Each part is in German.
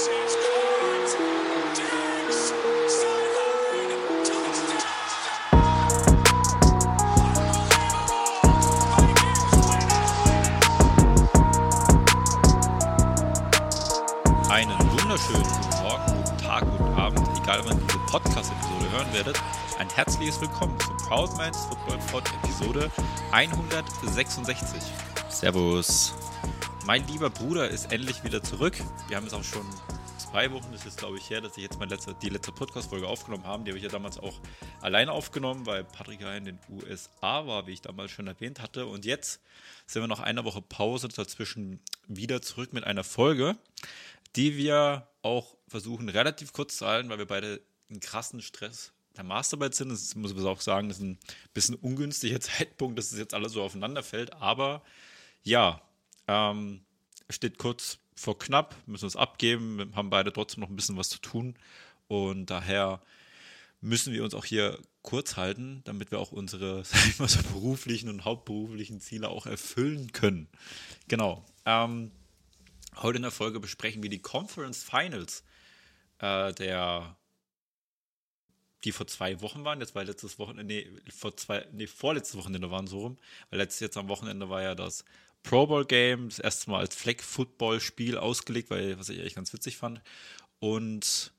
Einen wunderschönen guten Morgen, guten Tag, guten Abend, egal wann diese Podcast-Episode hören werdet. Ein herzliches Willkommen zum Proud Man's Football Pod Episode 166. Servus. Mein lieber Bruder ist endlich wieder zurück. Wir haben es auch schon zwei Wochen, das ist glaube ich her, dass ich jetzt meine letzte, die letzte Podcast-Folge aufgenommen habe. Die habe ich ja damals auch alleine aufgenommen, weil Patrick ja in den USA war, wie ich damals schon erwähnt hatte. Und jetzt sind wir nach einer Woche Pause dazwischen wieder zurück mit einer Folge, die wir auch versuchen relativ kurz zu halten, weil wir beide einen krassen Stress der Masterarbeit sind. Das muss man auch sagen, das ist ein bisschen ungünstiger Zeitpunkt, dass es jetzt alles so aufeinander fällt. Aber ja, ähm, steht kurz vor knapp, müssen es abgeben, haben beide trotzdem noch ein bisschen was zu tun. Und daher müssen wir uns auch hier kurz halten, damit wir auch unsere, mal so, beruflichen und hauptberuflichen Ziele auch erfüllen können. Genau. Ähm, heute in der Folge besprechen wir die Conference Finals äh, der die vor zwei Wochen waren, jetzt war letztes Wochenende, nee, vor zwei, nee, vorletztes Wochenende waren so rum, weil letztes jetzt am Wochenende war ja das Pro Bowl Game, das erste Mal als Flag Football Spiel ausgelegt, weil, was ich echt ganz witzig fand. Und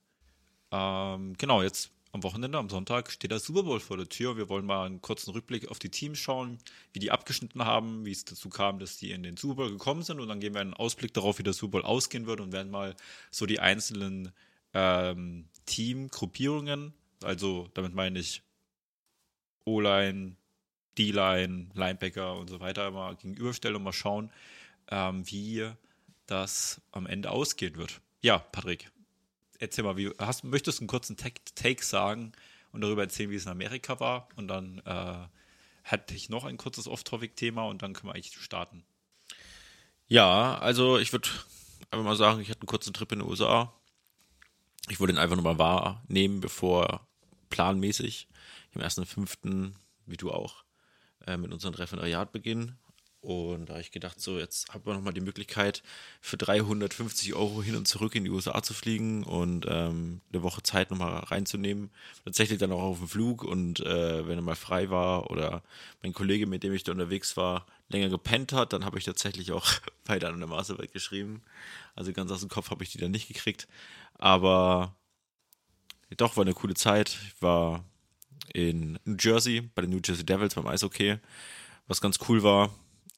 ähm, genau, jetzt am Wochenende, am Sonntag, steht der Super Bowl vor der Tür. Wir wollen mal einen kurzen Rückblick auf die Teams schauen, wie die abgeschnitten haben, wie es dazu kam, dass die in den Super Bowl gekommen sind. Und dann geben wir einen Ausblick darauf, wie der Super Bowl ausgehen wird und werden mal so die einzelnen ähm, Teamgruppierungen, also damit meine ich O-Line, D-Line, Linebacker und so weiter mal gegenüberstellen und mal schauen, ähm, wie das am Ende ausgehen wird. Ja, Patrick, erzähl mal, wie, hast, möchtest du einen kurzen Take sagen und darüber erzählen, wie es in Amerika war? Und dann äh, hätte ich noch ein kurzes Off-Topic-Thema und dann können wir eigentlich starten. Ja, also ich würde einfach mal sagen, ich hatte einen kurzen Trip in den USA. Ich wollte ihn einfach nochmal wahrnehmen, bevor planmäßig im ersten fünften, wie du auch, äh, mit unserem Referendariat beginnen. Und da habe ich gedacht, so, jetzt haben wir nochmal die Möglichkeit, für 350 Euro hin und zurück in die USA zu fliegen und ähm, eine Woche Zeit nochmal reinzunehmen. Tatsächlich dann auch auf dem Flug und äh, wenn er mal frei war oder mein Kollege, mit dem ich da unterwegs war, länger gepennt hat, dann habe ich tatsächlich auch weiter an der Masterarbeit geschrieben. Also ganz aus dem Kopf habe ich die dann nicht gekriegt. Aber doch, war eine coole Zeit. Ich war in New Jersey bei den New Jersey Devils beim Eishockey, was ganz cool war.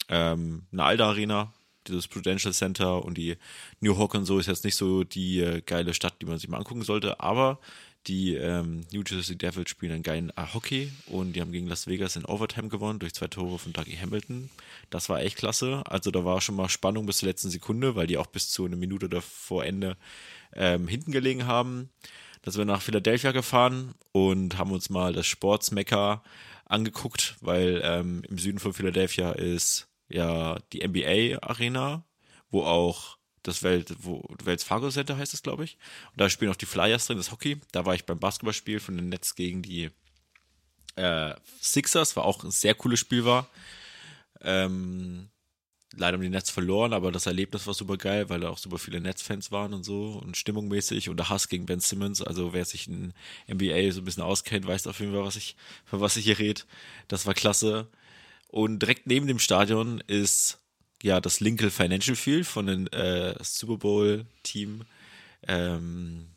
Ähm, eine alte Arena, dieses Prudential Center und die New Hawk und so ist jetzt nicht so die äh, geile Stadt, die man sich mal angucken sollte, aber die ähm, New Jersey Devils spielen einen geilen äh, Hockey und die haben gegen Las Vegas in Overtime gewonnen durch zwei Tore von Dougie Hamilton. Das war echt klasse. Also da war schon mal Spannung bis zur letzten Sekunde, weil die auch bis zu einer Minute davor Ende ähm, hinten gelegen haben. Da sind wir nach Philadelphia gefahren und haben uns mal das Sportsmecker angeguckt, weil ähm, im Süden von Philadelphia ist ja die NBA Arena, wo auch das Welt, wo Wells Fargo Center heißt es, glaube ich. Und da spielen auch die Flyers drin, das Hockey. Da war ich beim Basketballspiel von den Nets gegen die äh, Sixers, war auch ein sehr cooles Spiel war. Ähm, leider haben die Nets verloren, aber das Erlebnis war super geil, weil da auch super viele Nets-Fans waren und so und stimmungmäßig und der Hass gegen Ben Simmons. Also wer sich in NBA so ein bisschen auskennt, weiß auf jeden Fall, was ich, von was ich hier rede. Das war klasse. Und direkt neben dem Stadion ist ja das Lincoln Financial Field von dem äh, Super Bowl Team ähm,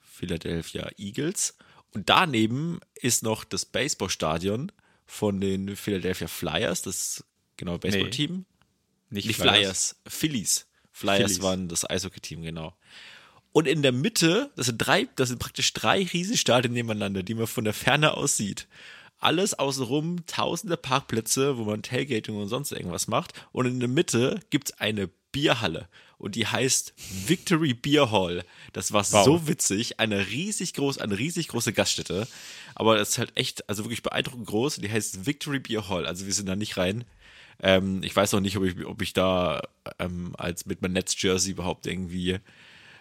Philadelphia Eagles. Und daneben ist noch das Baseballstadion von den Philadelphia Flyers, das genau Baseballteam. Nicht, Nicht Flyers, Phillies. Flyers Phillies. waren das Eishockey-Team, genau. Und in der Mitte, das sind drei, das sind praktisch drei Riesenstadien nebeneinander, die man von der Ferne aus sieht. Alles außenrum, tausende Parkplätze, wo man Tailgating und sonst irgendwas macht. Und in der Mitte gibt's eine Bierhalle. Und die heißt Victory Beer Hall. Das war Wow. so witzig. Eine riesig groß, eine riesig große Gaststätte. Aber das ist halt echt, also wirklich beeindruckend groß. Die heißt Victory Beer Hall. Also wir sind da nicht rein. Ähm, ich weiß noch nicht, ob ich, ob ich da ähm, als mit meinem Netz-Jersey überhaupt irgendwie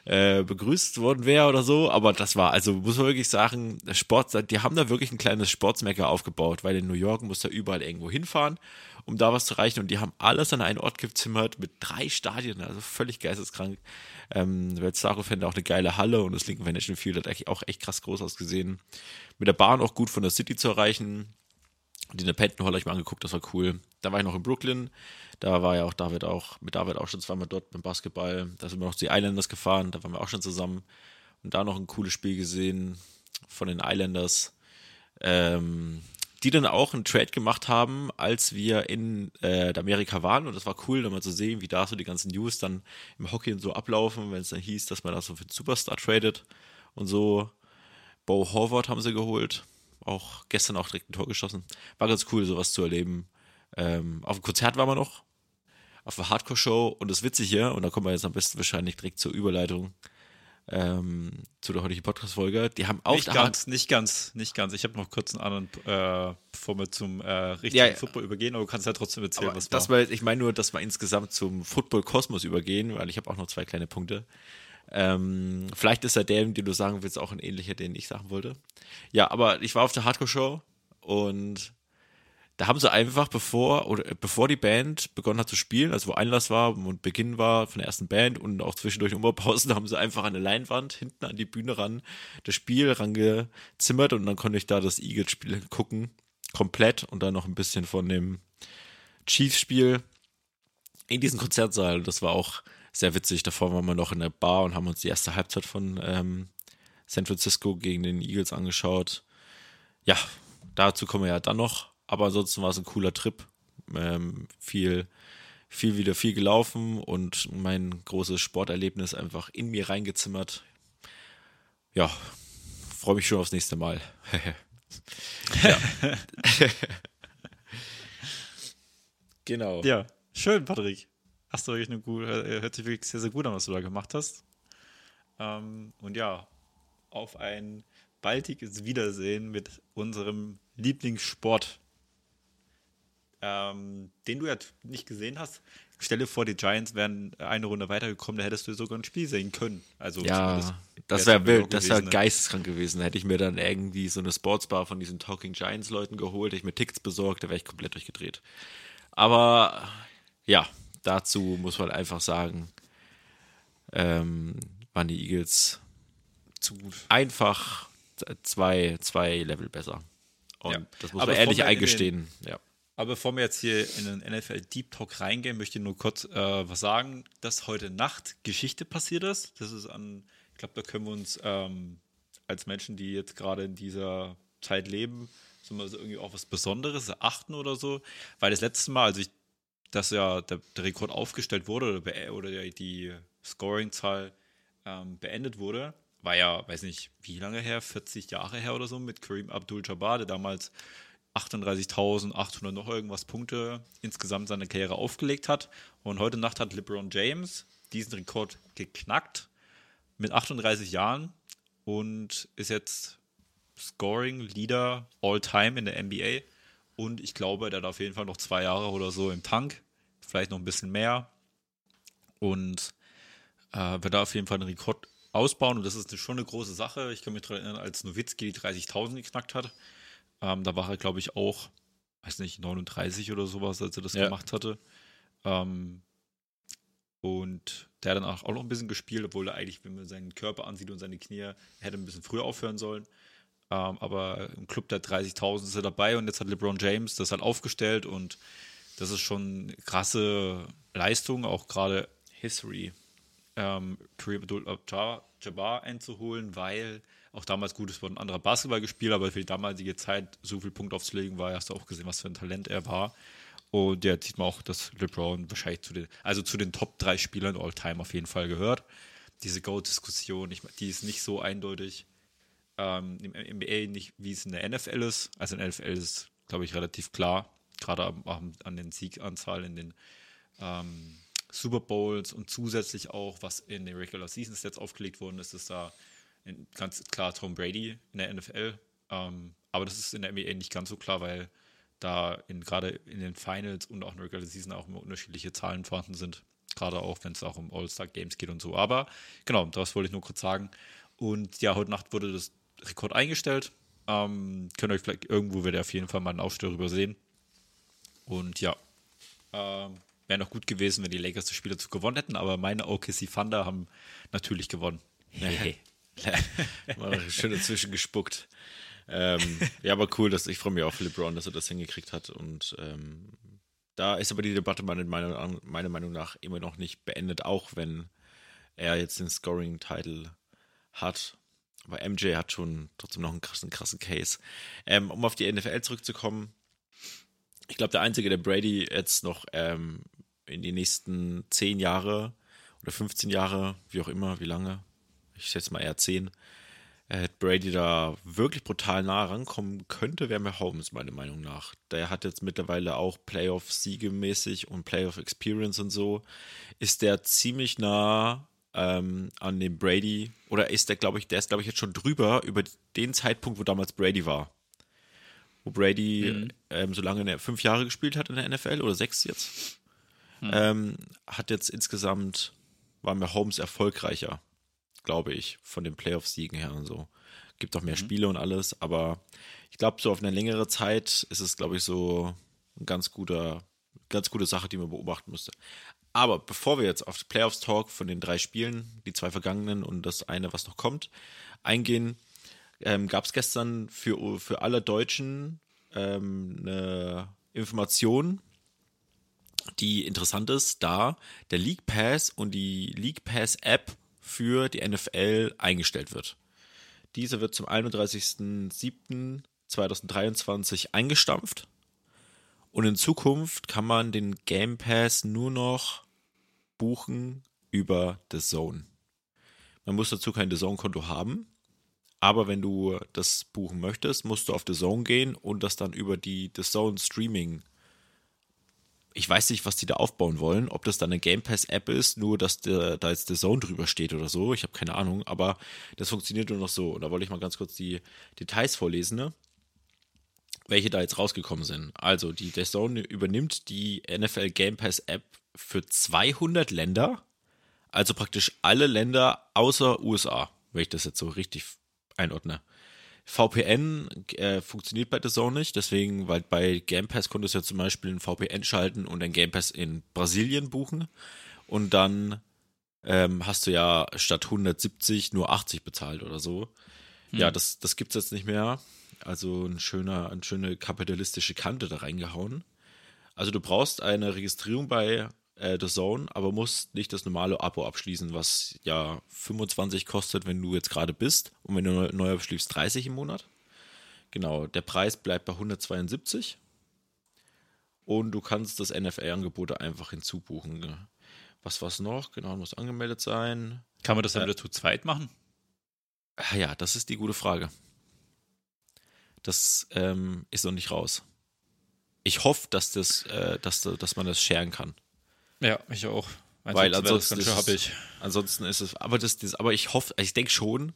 äh, begrüßt worden wäre oder so, aber das war, also muss man wirklich sagen, Sport, die haben da wirklich ein kleines Sportsmecker aufgebaut, weil in New York muss da überall irgendwo hinfahren um da was zu erreichen. Und die haben alles an einen Ort gezimmert mit drei Stadien, also völlig geisteskrank. Ähm, Wells Fargo fände auch eine geile Halle und das Lincoln Financial Field hat eigentlich auch echt krass groß ausgesehen. Mit der Bahn auch gut von der City zu erreichen. Den Penton Hall habe ich mal angeguckt, das war cool. Da war ich noch in Brooklyn. Da war ja auch David auch, mit David auch schon zweimal dort beim Basketball. Da sind wir noch die Islanders gefahren, da waren wir auch schon zusammen. Und da noch ein cooles Spiel gesehen von den Islanders. Ähm, die dann auch einen Trade gemacht haben, als wir in äh, Amerika waren. Und das war cool, dann mal zu sehen, wie da so die ganzen News dann im Hockey und so ablaufen, wenn es dann hieß, dass man da so für den Superstar tradet und so. Bo Horvath haben sie geholt. Auch gestern auch direkt ein Tor geschossen. War ganz cool, sowas zu erleben. Ähm, auf dem Konzert waren wir noch. Auf der Hardcore-Show. Und das Witzige, und da kommen wir jetzt am besten wahrscheinlich direkt zur Überleitung ähm, zu der heutigen Podcast-Folge. Die haben auch Nicht ganz, nicht ganz, nicht ganz. Ich habe noch kurz einen anderen, äh, bevor wir zum äh, richtigen Ja, ja. Football übergehen, aber du kannst ja trotzdem erzählen, Aber was das war. war, ich meine nur, dass wir insgesamt zum Football-Kosmos übergehen, weil ich habe auch noch zwei kleine Punkte. Ähm, vielleicht ist ja der, den du sagen willst, auch ein ähnlicher, den ich sagen wollte. Ja, aber ich war auf der Hardcore-Show und da haben sie einfach, bevor, oder äh, bevor die Band begonnen hat zu spielen, also wo Einlass war und Beginn war von der ersten Band und auch zwischendurch Umbaupausen, haben sie einfach an eine Leinwand hinten an die Bühne ran das Spiel rangezimmert und dann konnte ich da das Eagles-Spiel gucken, komplett und dann noch ein bisschen von dem Chiefs-Spiel in diesem Konzertsaal. Das war auch sehr witzig. Davor waren wir noch in der Bar und haben uns die erste Halbzeit von ähm, San Francisco gegen den Eagles angeschaut. Ja, dazu kommen wir ja dann noch. Aber ansonsten war es ein cooler Trip. Ähm, viel, viel wieder viel gelaufen und mein großes Sporterlebnis einfach in mir reingezimmert. Ja, freue mich schon aufs nächste Mal. genau. Ja, schön, Patrick. Hast du wirklich eine gute, äh, hört sich wirklich sehr, sehr gut an, was du da gemacht hast. Ähm, und ja, auf ein baldiges Wiedersehen mit unserem Lieblingssport, ähm, den du ja nicht gesehen hast. Stell dir vor, die Giants wären eine Runde weitergekommen, da hättest du sogar ein Spiel sehen können. Also Ja, das wäre wild, das wäre ne? geisteskrank gewesen. Hätte ich mir dann irgendwie so eine Sportsbar von diesen Talking Giants Leuten geholt, hätte ich mir Tickets besorgt, da wäre ich komplett durchgedreht. Aber ja, dazu muss man einfach sagen, ähm, waren die Eagles Zu gut. einfach zwei, zwei Level besser. Und Ja. das muss Aber man ehrlich wir in den- eingestehen. Ja. Aber bevor wir jetzt hier in den NFL Deep Talk reingehen, möchte ich nur kurz äh, was sagen, dass heute Nacht Geschichte passiert ist. Das ist an, ich glaube, da können wir uns ähm, als Menschen, die jetzt gerade in dieser Zeit leben, mal so irgendwie auch was Besonderes achten oder so. Weil das letzte Mal, also ich, dass ja der, der Rekord aufgestellt wurde oder, oder der, die Scoring-Zahl ähm, beendet wurde, war ja, weiß nicht, wie lange her, 40 Jahre her oder so, mit Kareem Abdul-Jabbar, der damals 38.800 noch irgendwas Punkte insgesamt seine Karriere aufgelegt hat. Und heute Nacht hat LeBron James diesen Rekord geknackt mit 38 Jahren und ist jetzt Scoring Leader all time in der NBA. Und ich glaube, der hat auf jeden Fall noch zwei Jahre oder so im Tank, vielleicht noch ein bisschen mehr. Und äh, wird da auf jeden Fall einen Rekord ausbauen. Und das ist schon eine große Sache. Ich kann mich daran erinnern, als Nowitzki die 30.000 geknackt hat. Ähm, da war er, glaube ich, auch, weiß nicht, 39 oder sowas, als er das Ja. gemacht hatte. Ähm, und der hat dann auch, auch noch ein bisschen gespielt, obwohl er eigentlich, wenn man seinen Körper ansieht und seine Knie, hätte ein bisschen früher aufhören sollen. Ähm, aber im Club der 30.000 ist er dabei und jetzt hat LeBron James das halt aufgestellt und das ist schon krasse Leistung, auch gerade History ähm, Kareem Abdul-Jabbar einzuholen, weil auch damals gut, es wurde ein anderer Basketball gespielt, aber für die damalige Zeit so viel Punkt aufzulegen war, hast du auch gesehen, was für ein Talent er war. Und ja, sieht man auch, dass LeBron wahrscheinlich zu den, also zu den Top 3 Spielern All-Time auf jeden Fall gehört. Diese mein, die ist nicht so eindeutig ähm, im NBA, nicht wie es in der NFL ist. Also in der NFL ist es, glaube ich, relativ klar, gerade an den Sieganzahl in den ähm, Super Bowls und zusätzlich auch, was in den Regular Seasons jetzt aufgelegt worden ist, ist da ganz klar Tom Brady in der NFL. Ähm, aber das ist in der NBA nicht ganz so klar, weil da gerade in den Finals und auch in der Regular Season auch immer unterschiedliche Zahlen vorhanden sind. Gerade auch, wenn es auch um All-Star-Games geht und so. Aber genau, das wollte ich nur kurz sagen. Und ja, heute Nacht wurde das Rekord eingestellt. Ähm, könnt ihr euch vielleicht irgendwo wird ihr auf jeden Fall mal einen Aufstell darüber sehen. Und ja, Ähm, Wäre noch gut gewesen, wenn die Lakers das Spiel dazu gewonnen hätten, aber meine OKC Thunder haben natürlich gewonnen. Hey. Mal schön dazwischen gespuckt. Ähm, ja, aber cool, dass ich freue mich auch für LeBron, dass er das hingekriegt hat. Und ähm, da ist aber die Debatte meiner Meinung, meiner Meinung nach immer noch nicht beendet, auch wenn er jetzt den Scoring-Title hat. Aber MJ hat schon trotzdem noch einen krassen, krassen Case. Ähm, um auf die NFL zurückzukommen, ich glaube, der Einzige, der Brady jetzt noch ähm, in die nächsten 10 Jahre oder 15 Jahre, wie auch immer, wie lange, ich schätze mal eher 10, äh, Brady da wirklich brutal nah rankommen könnte, wäre Mahomes, meiner Meinung nach. Der hat jetzt mittlerweile auch Playoff-Siege mäßig und Playoff-Experience und so. Ist der ziemlich nah ähm, an dem Brady, oder ist der, glaube ich, der ist, glaube ich, jetzt schon drüber über den Zeitpunkt, wo damals Brady war. Wo Brady mhm. ähm, so lange der, fünf Jahre gespielt hat in der NFL oder sechs jetzt. Mhm. Ähm, hat jetzt insgesamt, war Mahomes erfolgreicher, glaube ich, von den Playoff-Siegen her und so. Gibt auch mehr mhm. Spiele und alles, aber ich glaube, so auf eine längere Zeit ist es, glaube ich, so ein ganz guter, ganz gute Sache, die man beobachten müsste. Aber bevor wir jetzt auf die Playoffs Talk von den drei Spielen, die zwei vergangenen und das eine, was noch kommt, eingehen, ähm, gab es gestern für, für alle Deutschen ähm, eine Information, die interessant ist, da der League Pass und die League Pass App für die NFL eingestellt wird. Diese wird zum 31.07.2023 eingestampft. Und in Zukunft kann man den Game Pass nur noch buchen über The Zone. Man muss dazu kein The Zone-Konto haben, aber wenn du das buchen möchtest, musst du auf The Zone gehen und das dann über die The Zone Streaming. Ich weiß nicht, was die da aufbauen wollen, ob das dann eine Game Pass App ist, nur dass der, da jetzt The Zone drüber steht oder so. Ich habe keine Ahnung, aber das funktioniert nur noch so. Und da wollte ich mal ganz kurz die Details vorlesen, ne? welche da jetzt rausgekommen sind. Also, die The Zone übernimmt die NFL Game Pass App für 200 Länder, also praktisch alle Länder außer USA, wenn ich das jetzt so richtig einordne. VPN äh, funktioniert bei Zone nicht, deswegen, weil bei Game Pass konntest du ja zum Beispiel einen VPN schalten und ein Game Pass in Brasilien buchen und dann ähm, hast du ja statt 170 nur 80 bezahlt oder so. Hm. Ja, das, das es jetzt nicht mehr. Also ein schöner, eine schöne kapitalistische Kante da reingehauen. Also du brauchst eine Registrierung bei äh, The Zone, aber musst nicht das normale Abo abschließen, was ja 25 kostet, wenn du jetzt gerade bist. Und wenn du neu, neu abschließt, 30 im Monat. Genau, der Preis bleibt bei 172. Und du kannst das NFL-Angebot einfach hinzubuchen. Was war's noch? Genau, muss angemeldet sein. Kann man das dann äh, wieder zu zweit machen? Ah ja, das ist die gute Frage. Das ähm, ist noch nicht raus. Ich hoffe, dass, das, äh, dass, dass man das scheren kann. Ja, ich auch. Ansonsten weil ansonsten ist, es, ansonsten ist es, aber das, das aber ich hoffe, ich denke schon,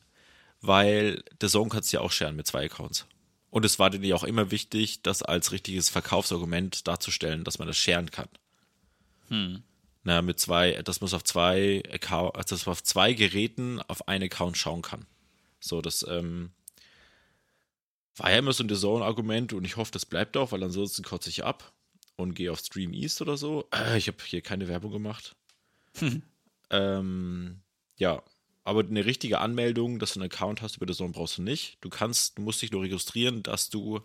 weil der Song kannst du ja auch scheren mit zwei Accounts. Und es war dir auch immer wichtig, das als richtiges Verkaufsargument darzustellen, dass man das scheren kann. Hm. Na, mit zwei, dass man es auf zwei Account, also dass man auf zwei Geräten auf einen Account schauen kann. So, das ähm, war ja immer so ein Zone-Argument und ich hoffe, das bleibt auch, weil ansonsten kotze ich ab und gehe auf Stream East oder so. Äh, ich habe hier keine Werbung gemacht. Hm. Ähm, ja, aber eine richtige Anmeldung, dass du einen Account hast über The Zone brauchst du nicht. Du kannst, du musst dich nur registrieren, dass du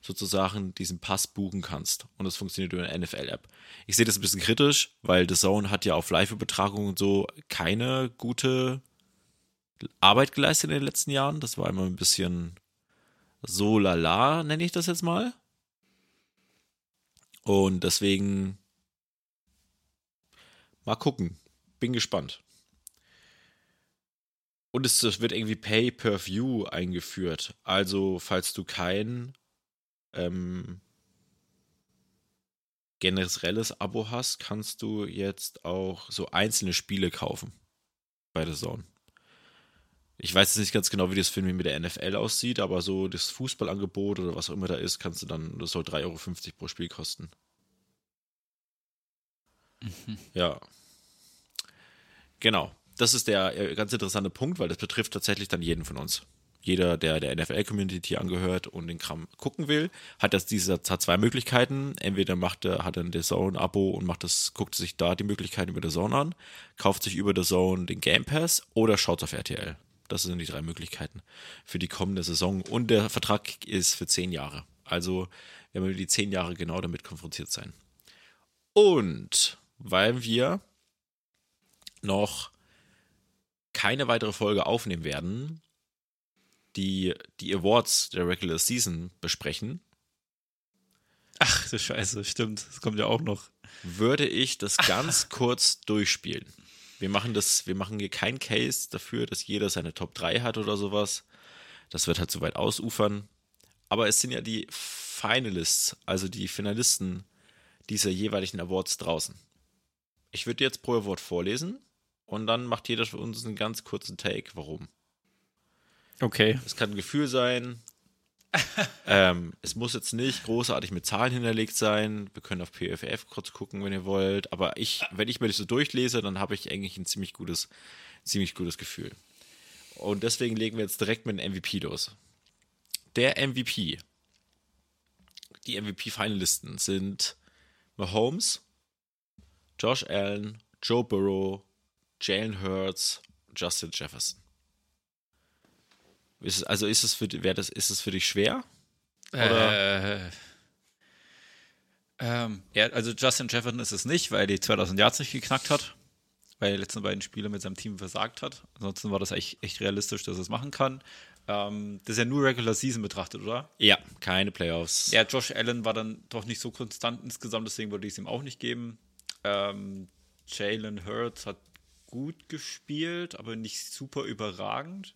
sozusagen diesen Pass buchen kannst. Und das funktioniert über eine NFL-App. Ich sehe das ein bisschen kritisch, weil The Zone hat ja auf Live-Übertragungen und so keine gute Arbeit geleistet in den letzten Jahren. Das war immer ein bisschen so lala, nenne ich das jetzt mal. Und deswegen mal gucken. Bin gespannt. Und es wird irgendwie Pay-per-View eingeführt. Also, falls du kein ähm, generelles Abo hast, kannst du jetzt auch so einzelne Spiele kaufen bei der Zone. Ich weiß jetzt nicht ganz genau, wie das Film mit der NFL aussieht, aber so das Fußballangebot oder was auch immer da ist, kannst du dann, das soll 3,50 Euro pro Spiel kosten. Mhm. Ja. Genau. Das ist der äh, ganz interessante Punkt, weil das betrifft tatsächlich dann jeden von uns. jeder, der der NFL-Community angehört und den Kram gucken will, hat das diese hat zwei Möglichkeiten. Entweder macht er, hat er ein The Zone-Abo und macht das, guckt sich da die Möglichkeiten über The Zone an, kauft sich über The Zone den Game Pass oder schaut auf RTL. Das sind die drei Möglichkeiten für die kommende Saison. Und der Vertrag ist für zehn Jahre. Also werden wir die zehn Jahre genau damit konfrontiert sein. Und weil wir noch keine weitere Folge aufnehmen werden, die die Awards der Regular Season besprechen, Ach, du Scheiße, stimmt. Das kommt ja auch noch. würde ich das ganz kurz durchspielen. Wir machen das, wir machen hier kein Case dafür, dass jeder seine Top 3 hat oder sowas. Das wird halt zu weit ausufern. Aber es sind ja die Finalists, also die Finalisten dieser jeweiligen Awards draußen. Ich würde jetzt pro Award vorlesen und dann macht jeder für uns einen ganz kurzen Take, warum. Okay. Es kann ein Gefühl sein. ähm, es muss jetzt nicht großartig mit Zahlen hinterlegt sein. Wir können auf PFF kurz gucken, wenn ihr wollt. Aber ich, wenn ich mir das so durchlese, dann habe ich eigentlich ein ziemlich gutes, ziemlich gutes Gefühl. Und deswegen legen wir jetzt direkt mit dem MVP los. Der MVP. Die MVP-Finalisten sind Mahomes, Josh Allen, Joe Burrow, Jalen Hurts, Justin Jefferson. Ist es, also ist es für wer das ist es für dich schwer? Oder? Äh, ähm, ja, also Justin Jefferson ist es nicht, weil die 2000 Yards nicht geknackt hat, weil er die letzten beiden Spiele mit seinem Team versagt hat. Ansonsten war das echt, echt realistisch, dass er es machen kann. Ähm, das ist ja nur Regular Season betrachtet, oder? Ja, keine Playoffs. Ja, Josh Allen war dann doch nicht so konstant insgesamt, deswegen würde ich es ihm auch nicht geben. Ähm, Jalen Hurts hat gut gespielt, aber nicht super überragend.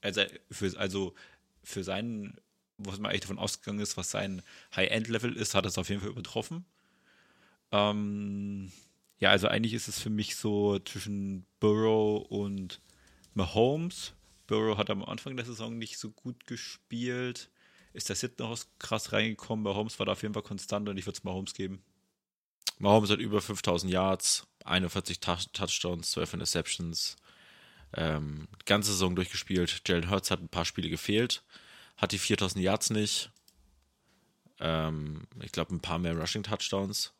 Also für, also für seinen, was man eigentlich davon ausgegangen ist, was sein High-End-Level ist, hat es auf jeden Fall übertroffen. Ähm, ja, also eigentlich ist es für mich so zwischen Burrow und Mahomes. Burrow hat am Anfang der Saison nicht so gut gespielt. Ist der Sittenhaus krass reingekommen. Mahomes war da auf jeden Fall konstant und ich würde es Mahomes geben. Mahomes hat über 5000 Yards, 41 Touch Touchdowns, 12 Interceptions. Ähm, ganze Saison durchgespielt. Jalen Hurts hat ein paar Spiele gefehlt, hat die 4000 Yards nicht. Ähm, ich glaube, ein paar mehr Rushing Touchdowns.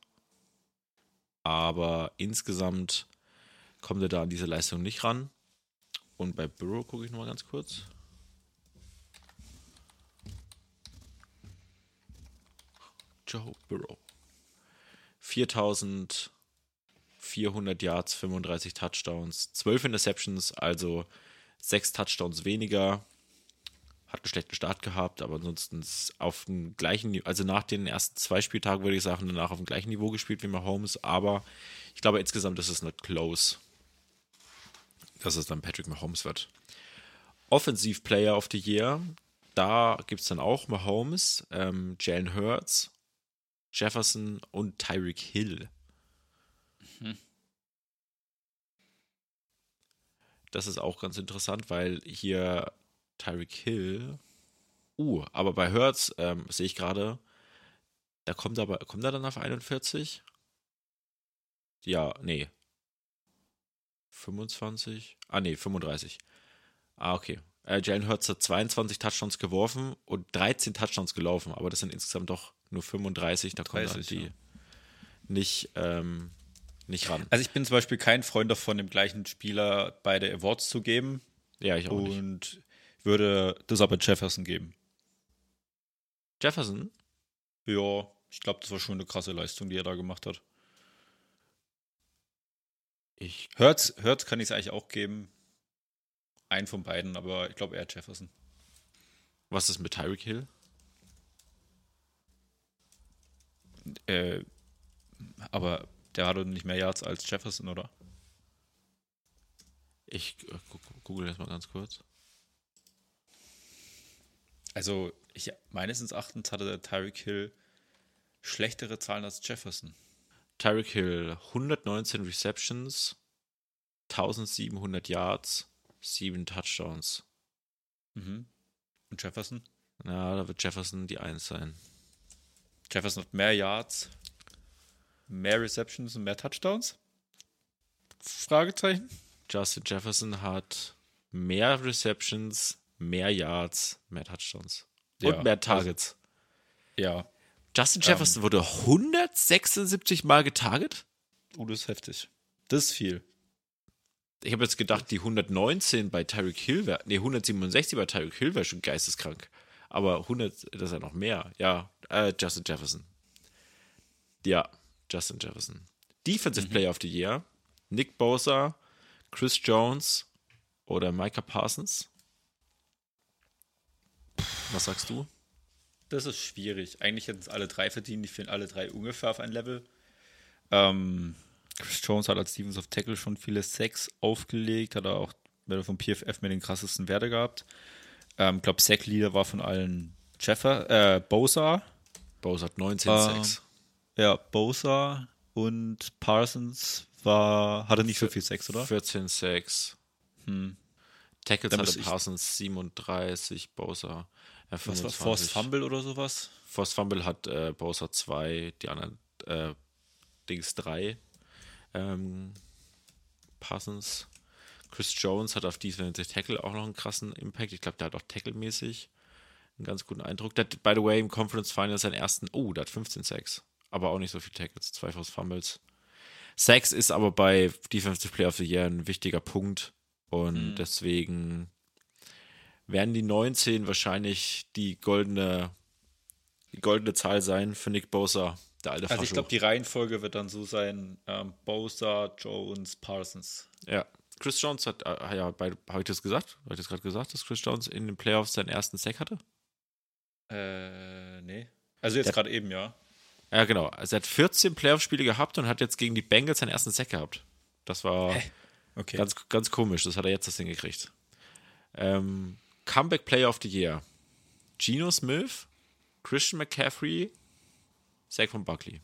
Aber insgesamt kommt er da an diese Leistung nicht ran. Und bei Burrow gucke ich nochmal ganz kurz. Joe Burrow. 4400 Yards, 35 Touchdowns, 12 Interceptions, also 6 Touchdowns weniger. Hat einen schlechten Start gehabt, aber ansonsten auf dem gleichen also nach den ersten zwei Spieltagen würde ich sagen, danach auf dem gleichen Niveau gespielt wie Mahomes, aber ich glaube insgesamt ist es nicht close, dass es dann Patrick Mahomes wird. Offensive Player of the Year, da gibt es dann auch Mahomes, ähm, Jalen Hurts, Jefferson und Tyreek Hill. Das ist auch ganz interessant, weil hier Tyreek Hill. Uh, aber bei Hertz ähm, sehe ich gerade, da kommt aber, kommt er dann auf 41? Ja, nee. 25? Ah, nee, 35. Ah, okay. Äh, Jalen Hurts hat 22 Touchdowns geworfen und 13 Touchdowns gelaufen, aber das sind insgesamt doch nur 35, da kommen dann 30, die ja. nicht, ähm, nicht ran. Also ich bin zum Beispiel kein Freund davon, dem gleichen Spieler beide Awards zu geben Ja, ich auch nicht. und würde das aber Jefferson geben. Jefferson? Ja, ich glaube, das war schon eine krasse Leistung, die er da gemacht hat. Ich, Hurts, Hurts kann ich es eigentlich auch geben. Einen von beiden, aber ich glaube eher Jefferson. was ist mit Tyreek Hill? Äh, aber der hat doch nicht mehr Yards als Jefferson, oder? Ich äh, google das mal ganz kurz. Also, ich, meines Erachtens hatte der Tyreek Hill schlechtere Zahlen als Jefferson. Tyreek Hill, 119 Receptions, 1700 Yards, 7 Touchdowns. Mhm. Und Jefferson? Na, da wird Jefferson die 1 sein. Jefferson hat mehr Yards, mehr Receptions und mehr Touchdowns? Fragezeichen? Justin Jefferson hat mehr Receptions, mehr Yards, mehr Touchdowns Ja, und mehr Targets. Ja. Justin Jefferson wurde 176 Mal getarget? Oh, das ist heftig. Das ist viel. Ich habe jetzt gedacht, die 119 bei Tyreek Hill wäre, nee, 167 bei Tyreek Hill wäre schon geisteskrank. Aber 100, das ist ja noch mehr. Ja, äh, Justin Jefferson. Ja, Justin Jefferson. Defensive Player of the Year. Nick Bosa, Chris Jones oder Micah Parsons. Was sagst du? Das ist schwierig. Eigentlich hätten es alle drei verdient. Ich finde alle drei ungefähr auf ein Level. Ähm, Chris Jones hat als Stevens of Tackle schon viele Sacks aufgelegt, hat er auch wenn vom PFF mit den krassesten Werte gehabt. Ich ähm, glaube, Sack Leader war von allen Jeffer, äh, Bosa. Bosa hat 19 Ähm, Sacks. Ja, Bosa und Parsons war, hatte nicht so viel Sex, oder? 14 Sacks. Tackles Dann hatte Parsons 37, Bosa ja, Was war 25. Forced Fumble oder sowas? Forced Fumble hat äh, Bosa 2, die anderen äh, Dings 3. Ähm, Parsons. Chris Jones hat auf Defensive Tackle auch noch einen krassen Impact. Ich glaube, der hat auch Tackle-mäßig einen ganz guten Eindruck. Der hat, by the way, im Conference Final seinen ersten, oh, der hat 15 Sacks. Aber auch nicht so viel Tackles, zwei Forced Fumbles. Sacks ist aber bei Defensive Player of the Year ein wichtiger Punkt. Und deswegen werden die 19 wahrscheinlich die goldene, die goldene Zahl sein für Nick Bosa, der alte Also ich Fascho. glaube, die Reihenfolge wird dann so sein: ähm, Bosa, Jones, Parsons. Ja. Chris Jones hat, äh, ja, habe ich das gesagt? Habe ich das gerade gesagt, dass Chris Jones in den Playoffs seinen ersten Sack hatte? Äh, nee. Also jetzt gerade eben, ja. Ja, genau. Also er hat 14 Playoff-Spiele gehabt und hat jetzt gegen die Bengals seinen ersten Sack gehabt. Das war Okay. ganz, ganz komisch. Das hat er jetzt das Ding gekriegt. Ähm, Comeback Player of the Year. Geno Smith, Christian McCaffrey, Sack von Buckley.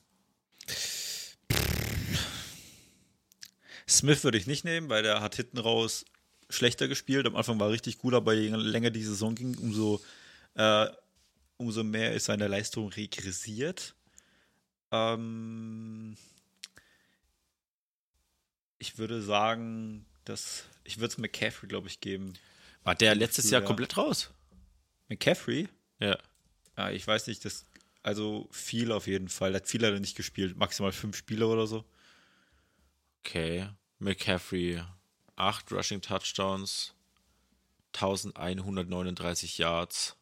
Smith würde ich nicht nehmen, weil der hat hinten raus schlechter gespielt. Am Anfang war er richtig gut, aber je länger die Saison ging, umso, äh, umso mehr ist seine Leistung regressiert. Ähm, ich würde sagen, dass ich würde es McCaffrey, glaube ich, geben. War der letztes Jahr Ja. komplett raus? McCaffrey? Ja. Ja, ich weiß nicht, das also viel auf jeden Fall. Er hat viel leider nicht gespielt, maximal fünf Spiele oder so. Okay. McCaffrey, 8 Rushing Touchdowns, 1139 Yards,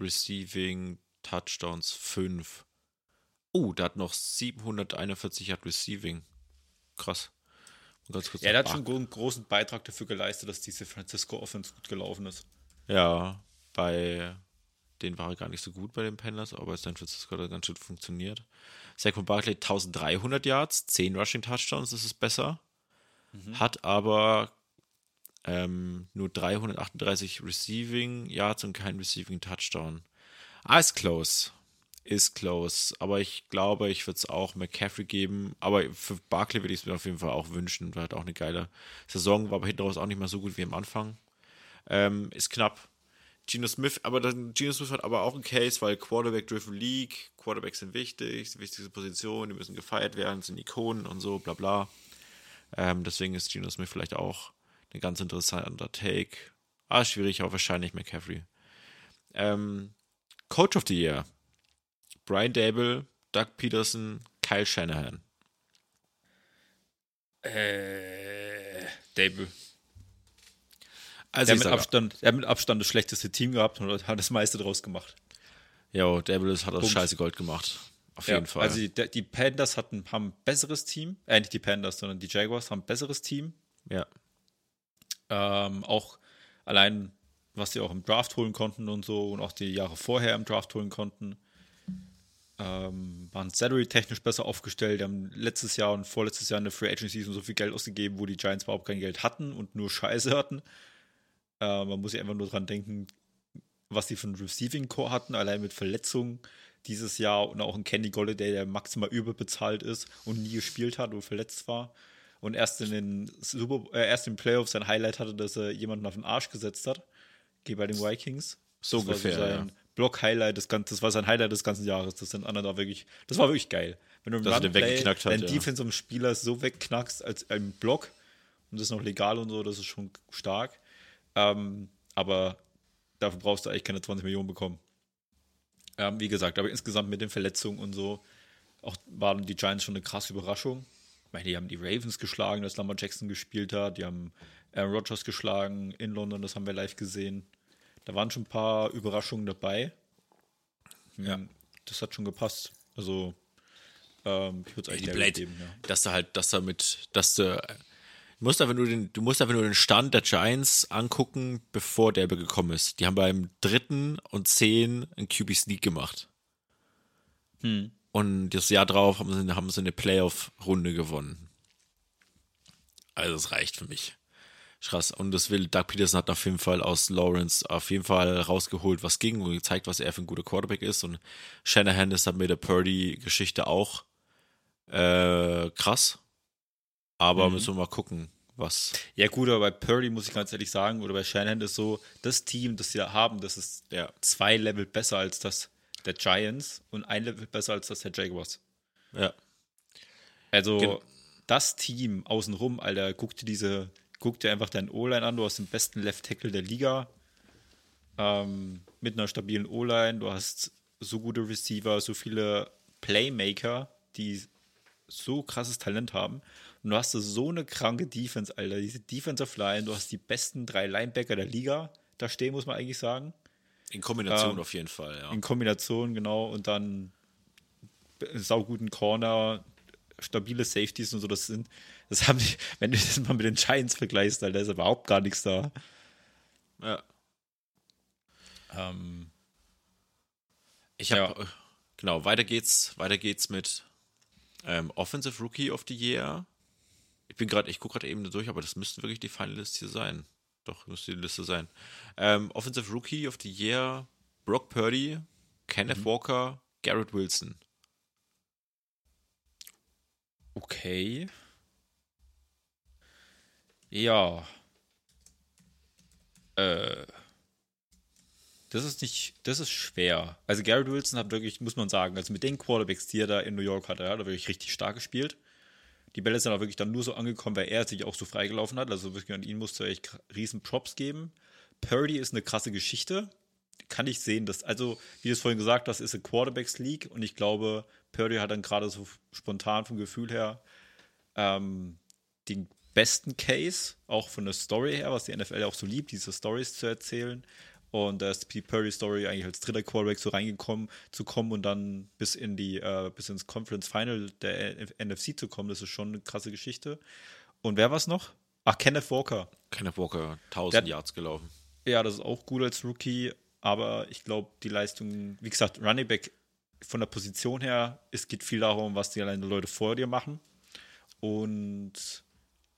Receiving Touchdowns 5. Oh, der hat noch 741 Yard Receiving. Krass. Ja, der hat schon einen großen Beitrag dafür geleistet, dass diese Francisco Offense gut gelaufen ist. Ja, bei denen war er gar nicht so gut bei den Panthers, aber bei San Francisco hat er ganz schön funktioniert. Saquon Barkley 1300 Yards, 10 Rushing Touchdowns, das ist besser. Hat aber ähm, nur 338 Receiving Yards und kein Receiving Touchdown. Ah, ist close. Ist close. Aber ich glaube, ich würde es auch McCaffrey geben. Aber für Barkley würde ich es mir auf jeden Fall auch wünschen. War halt auch eine geile Saison, war aber hinten raus auch nicht mehr so gut wie am Anfang. Ähm, ist knapp. Geno Smith, aber dann, Geno Smith hat aber auch einen Case, weil Quarterback-driven League, Quarterbacks sind wichtig, die wichtigste Position, die müssen gefeiert werden, sind Ikonen und so, bla bla. Ähm, deswegen ist Geno Smith vielleicht auch ein ganz interessanter Take. Ah, schwierig, aber wahrscheinlich McCaffrey. Ähm, Coach of the Year. Brian Dable, Doug Peterson, Kyle Shanahan. Äh, Dable. Also Der mit, Abstand, der hat mit Abstand das schlechteste Team gehabt und hat das meiste draus gemacht. jo, Dable hat aus Punkt. Scheiße Gold gemacht. Auf jeden Fall. Also die, die Panthers hatten, haben ein besseres Team. Äh, nicht die Panthers, sondern die Jaguars haben ein besseres Team. ja. Ähm, auch allein, was sie auch im Draft holen konnten und so und auch die Jahre vorher im Draft holen konnten. Ähm, waren salary-technisch besser aufgestellt. Die haben letztes Jahr und vorletztes Jahr in der Free Agency so viel Geld ausgegeben, wo die Giants überhaupt kein Geld hatten und nur Scheiße hatten. Äh, man muss sich einfach nur dran denken, was die für einen Receiving Core hatten, allein mit Verletzungen dieses Jahr und auch ein Kenny Golladay, der maximal überbezahlt ist und nie gespielt hat und verletzt war und erst in den Super äh, erst in den Playoffs sein Highlight hatte, dass er jemanden auf den Arsch gesetzt hat, geht bei den Vikings. So das war ungefähr, sein ja. Block-Highlight des ganzen, das war sein Highlight des ganzen Jahres. Das sind andere da wirklich, das war wirklich geil. Wenn du im Dass Runplay weggeknackt deinen ja. Defense am Spieler so wegknackst als ein Block und das ist noch legal und so, das ist schon stark. Ähm, aber dafür brauchst du eigentlich keine 20 Millionen bekommen. Ähm, wie gesagt, aber insgesamt mit den Verletzungen und so auch waren die Giants schon eine krasse Überraschung. Ich meine, die haben die Ravens geschlagen, als Lamar Jackson gespielt hat. Die haben Aaron Rodgers geschlagen in London, das haben wir live gesehen. Da waren schon ein paar Überraschungen dabei. Ja. Das hat schon gepasst. Also, ähm, ich würde es eigentlich Blade, geben, ja. dass du halt, dass du mit, dass du, du musst einfach nur den, du musst einfach nur den Stand der Giants angucken, bevor der gekommen ist. Die haben beim dritten und zehn einen QB Sneak gemacht. Hm. Und das Jahr drauf haben sie, haben sie eine Playoff-Runde gewonnen. Also es reicht für mich. Krass. Und das will, Doug Peterson hat auf jeden Fall aus Lawrence auf jeden Fall rausgeholt, was ging und gezeigt, was er für ein guter Quarterback ist. Und Shanahan ist halt mit der Purdy-Geschichte auch äh, krass. Aber Mhm. müssen wir mal gucken, was. Ja, gut, aber bei Purdy muss ich ganz ehrlich sagen, oder bei Shanahan ist so, das Team, das sie da haben, das ist Ja. zwei Level besser als das der Giants und ein Level besser als das der Jaguars. Ja. Also, Gen- das Team außenrum, Alter, guck dir diese, guck dir einfach deinen O-Line an, du hast den besten Left Tackle der Liga. Ähm, mit einer stabilen O-Line, du hast so gute Receiver, so viele Playmaker, die so krasses Talent haben. Und du hast so eine kranke Defense, Alter. Diese Defensive Line, du hast die besten drei Linebacker der Liga da stehen, muss man eigentlich sagen. In Kombination Ähm, auf jeden Fall, ja. In Kombination, genau. Und dann sauguten Corner, stabile Safeties und so. Das sind, das haben die, wenn du das mal mit den Giants vergleichst, Alter, ist überhaupt gar nichts da. ja. Ähm, Ich habe genau, weiter geht's, weiter geht's mit ähm, Offensive Rookie of the Year. Ich bin gerade, ich gucke gerade eben durch, aber das müsste wirklich die Finalist hier sein. Doch, müsste die Liste sein. Ähm, Offensive Rookie of the Year, Brock Purdy, Kenneth Walker, Garrett Wilson. Okay. Ja. Äh. Das ist nicht, das ist schwer. Also Garrett Wilson hat wirklich, muss man sagen, also mit den Quarterbacks, die er da in New York hatte, hat er wirklich richtig stark gespielt. Die Bälle sind auch wirklich dann nur so angekommen, weil er sich auch so freigelaufen hat. Also wirklich an ihn musste er echt riesen Props geben. Purdy ist eine krasse Geschichte. Kann ich sehen, dass, also, wie du es vorhin gesagt hast, ist eine Quarterbacks League und ich glaube, Purdy hat dann gerade so spontan vom Gefühl her ähm, den besten Case, auch von der Story her, was die NFL auch so liebt, diese Stories zu erzählen. Und da ist die Purdy Story eigentlich als dritter Quarterback so reingekommen zu kommen und dann bis in die, äh, bis ins Conference Final der NFC zu kommen, das ist schon eine krasse Geschichte. Und wer war's noch? Ach, Kenneth Walker. Kenneth Walker, 1000 Der- Yards gelaufen. Ja, das ist auch gut als Rookie, aber ich glaube, die Leistung, wie gesagt, Running Back von der Position her, es geht viel darum, was die alleine Leute vor dir machen. Und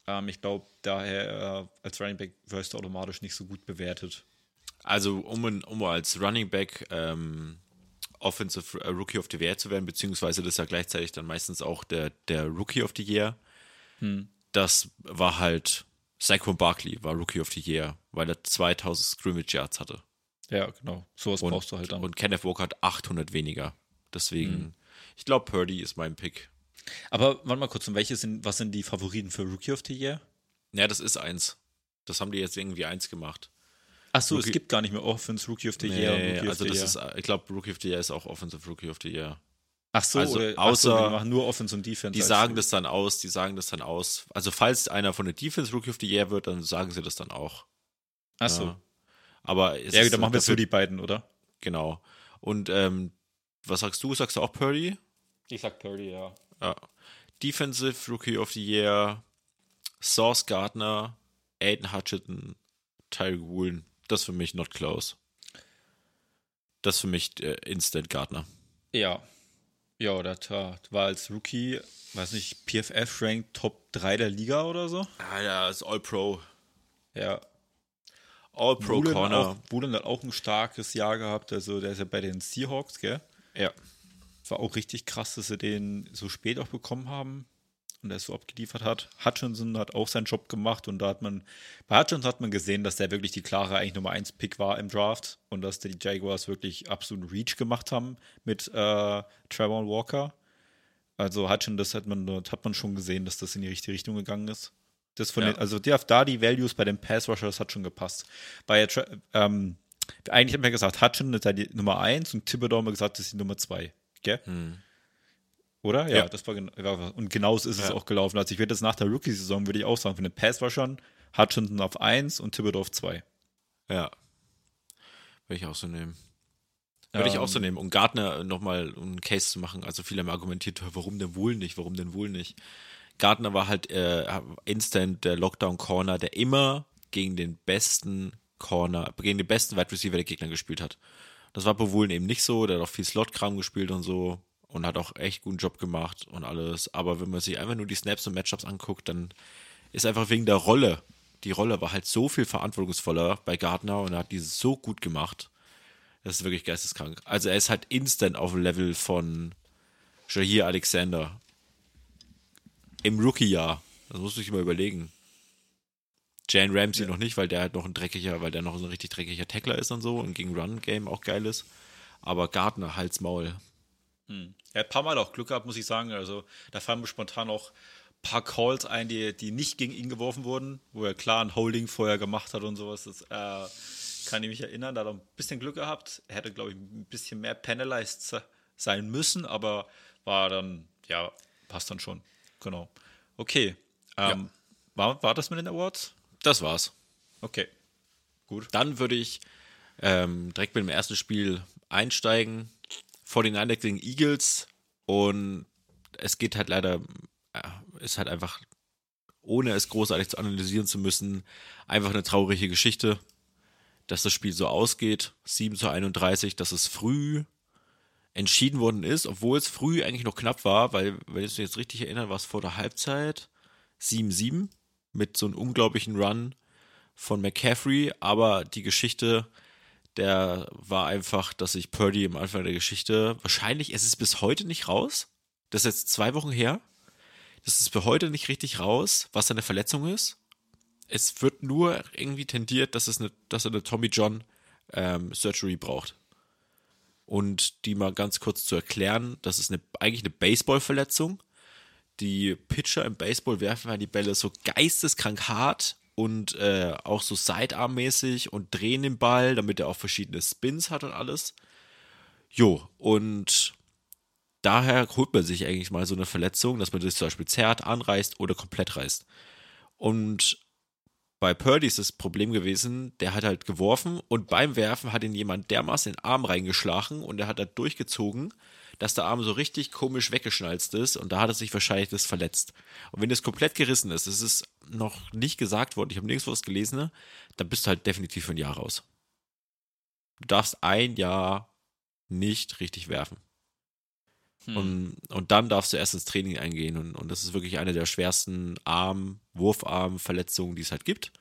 ähm, ich glaube, daher äh, als Running Back wirst du automatisch nicht so gut bewertet. Also, um, um als Running Back ähm, Offensive äh, Rookie of the Year zu werden, beziehungsweise das ist ja gleichzeitig dann meistens auch der, der Rookie of the Year, das war halt Saquon Barkley war Rookie of the Year, weil er 2000 Scrimmage Yards hatte. Ja, genau. Sowas Und, brauchst du halt dann. und Kenneth Walker hat 800 weniger. Deswegen, ich glaube, Purdy ist mein Pick. aber warte mal kurz, und welche sind, was sind die Favoriten für Rookie of the Year? Ja, das ist eins. Das haben die jetzt irgendwie eins gemacht. Achso, es Rookie- gibt gar nicht mehr Offense Rookie of the Year Nee, Rookie also das Year. ist, ich glaube, Rookie of the Year ist auch Offensive Rookie of the Year. Ach so, also oder, ach so, außer- die machen nur Offense und Defense. Die sagen das dann aus, die sagen das dann aus. Also falls einer von der Defense Rookie of the Year wird, dann sagen sie das dann auch. Ach so. Ja. Aber es Ja, ist dann machen wir so die beiden, oder? Genau. Und ähm, was sagst du? Sagst du auch Purdy? Ich sag Purdy, ja. Ja. Defensive Rookie of the Year, Sauce Gardner, Aiden Hutchinson, Tyreek Woolen. Das für mich not close. Das für mich äh, Instant Gardner. Ja. Ja, der tat- war als Rookie, weiß nicht, PFF Rank Top 3 der Liga oder so. Alter, ist All-Pro. Ja. All-Pro Woolen hat auch ein starkes Jahr gehabt. Also, der ist ja bei den Seahawks, gell? Ja. War auch richtig krass, dass sie den so spät auch bekommen haben und er so abgeliefert hat. Hutchinson hat auch seinen Job gemacht und da hat man, bei Hutchinson hat man gesehen, dass der wirklich die klare eigentlich Nummer 1 Pick war im Draft und dass die Jaguars wirklich absoluten Reach gemacht haben mit äh, Trevor Walker. Also Hutchinson, das hat man, das hat man schon gesehen, dass das in die richtige Richtung gegangen ist. Das von Ja. den, also die, da die Values bei den Pass Rushers hat schon gepasst. Bei ähm, eigentlich haben wir gesagt, Hutchin ist ja die Nummer 1 und Thibodeau haben wir gesagt, das ist die Nummer 2. Gell? Oder? Ja, Hm. Ja. das war genau. Und genauso ist es Ja. auch gelaufen. Also ich würde jetzt nach der Rookie-Saison, würde ich auch sagen, von den Pass-Rushern, Hutchinson auf 1 und Thibodeau auf 2. Ja. Würde ich auch so nehmen. Würde ich auch so nehmen. Und Gardner nochmal um einen Case zu machen. Also viele haben argumentiert, warum denn wohl nicht, warum denn wohl nicht. Gardner war halt äh, instant der Lockdown-Corner, der immer gegen den besten Corner, gegen den besten Wide Receiver der Gegner gespielt hat. Das war bei eben nicht so. Der hat auch viel Slot-Kram gespielt und so und hat auch echt guten Job gemacht und alles. Aber wenn man sich einfach nur die Snaps und Matchups anguckt, dann ist einfach wegen der Rolle. Die Rolle war halt so viel verantwortungsvoller bei Gardner und er hat dieses so gut gemacht. Das ist wirklich geisteskrank. Also er ist halt instant auf dem Level von Shahir Alexander. Im Rookie-Jahr. Das musst du dich mal überlegen. Jane Ramsey noch nicht, weil der halt noch ein dreckiger, weil der noch so ein richtig dreckiger Tackler ist und so und gegen Run-Game auch geil ist. Aber Gardner, Hals, Maul. Er hat ein paar Mal auch Glück gehabt, muss ich sagen. Also da fallen mir spontan auch ein paar Calls ein, die, die nicht gegen ihn geworfen wurden, wo er klar ein Holding vorher gemacht hat und sowas. Das äh, kann ich mich erinnern. Da hat er ein bisschen Glück gehabt. Er hätte, glaube ich, ein bisschen mehr penalized se- sein müssen, aber war dann, ja, passt dann schon. Genau. Okay. Ähm, war, war das mit den Awards? Das war's. Okay. Gut. Dann würde ich ähm, direkt mit dem ersten Spiel einsteigen. 49ers gegen Eagles. Und es geht halt leider, äh, ist halt einfach, ohne es großartig zu analysieren zu müssen, einfach eine traurige Geschichte, dass das Spiel so ausgeht. 7 zu 31, dass es früh entschieden worden ist, obwohl es früh eigentlich noch knapp war, weil, wenn ich mich jetzt richtig erinnere, war es vor der Halbzeit 7-7 mit so einem unglaublichen Run von McCaffrey, aber die Geschichte, der war einfach, dass sich Purdy am Anfang der Geschichte, wahrscheinlich, es ist bis heute nicht raus, das ist jetzt zwei Wochen her, das ist bis heute nicht richtig raus, was seine Verletzung ist. Es wird nur irgendwie tendiert, dass, es eine, dass er eine Tommy John ähm, Surgery braucht. Und die mal ganz kurz zu erklären, das ist eine, eigentlich eine Baseballverletzung. Die Pitcher im Baseball werfen halt die Bälle so geisteskrank hart und äh, auch so sidearmmäßig und drehen den Ball, damit er auch verschiedene Spins hat und alles. Jo, und daher holt man sich eigentlich mal so eine Verletzung, dass man das zum Beispiel zerrt, anreißt oder komplett reißt. Und bei Purdy ist das Problem gewesen, der hat halt geworfen und beim Werfen hat ihn jemand dermaßen in den Arm reingeschlagen und er hat da durchgezogen, dass der Arm so richtig komisch weggeschnalzt ist und da hat er sich wahrscheinlich das verletzt. Und wenn das komplett gerissen ist, es ist noch nicht gesagt worden, ich habe nirgendwo was gelesen, ne, dann bist du halt definitiv für ein Jahr raus. Du darfst ein Jahr nicht richtig werfen. Und, und dann darfst du erst ins Training eingehen. Und, und das ist wirklich eine der schwersten Arm-, Wurfarm-Verletzungen, die es halt gibt.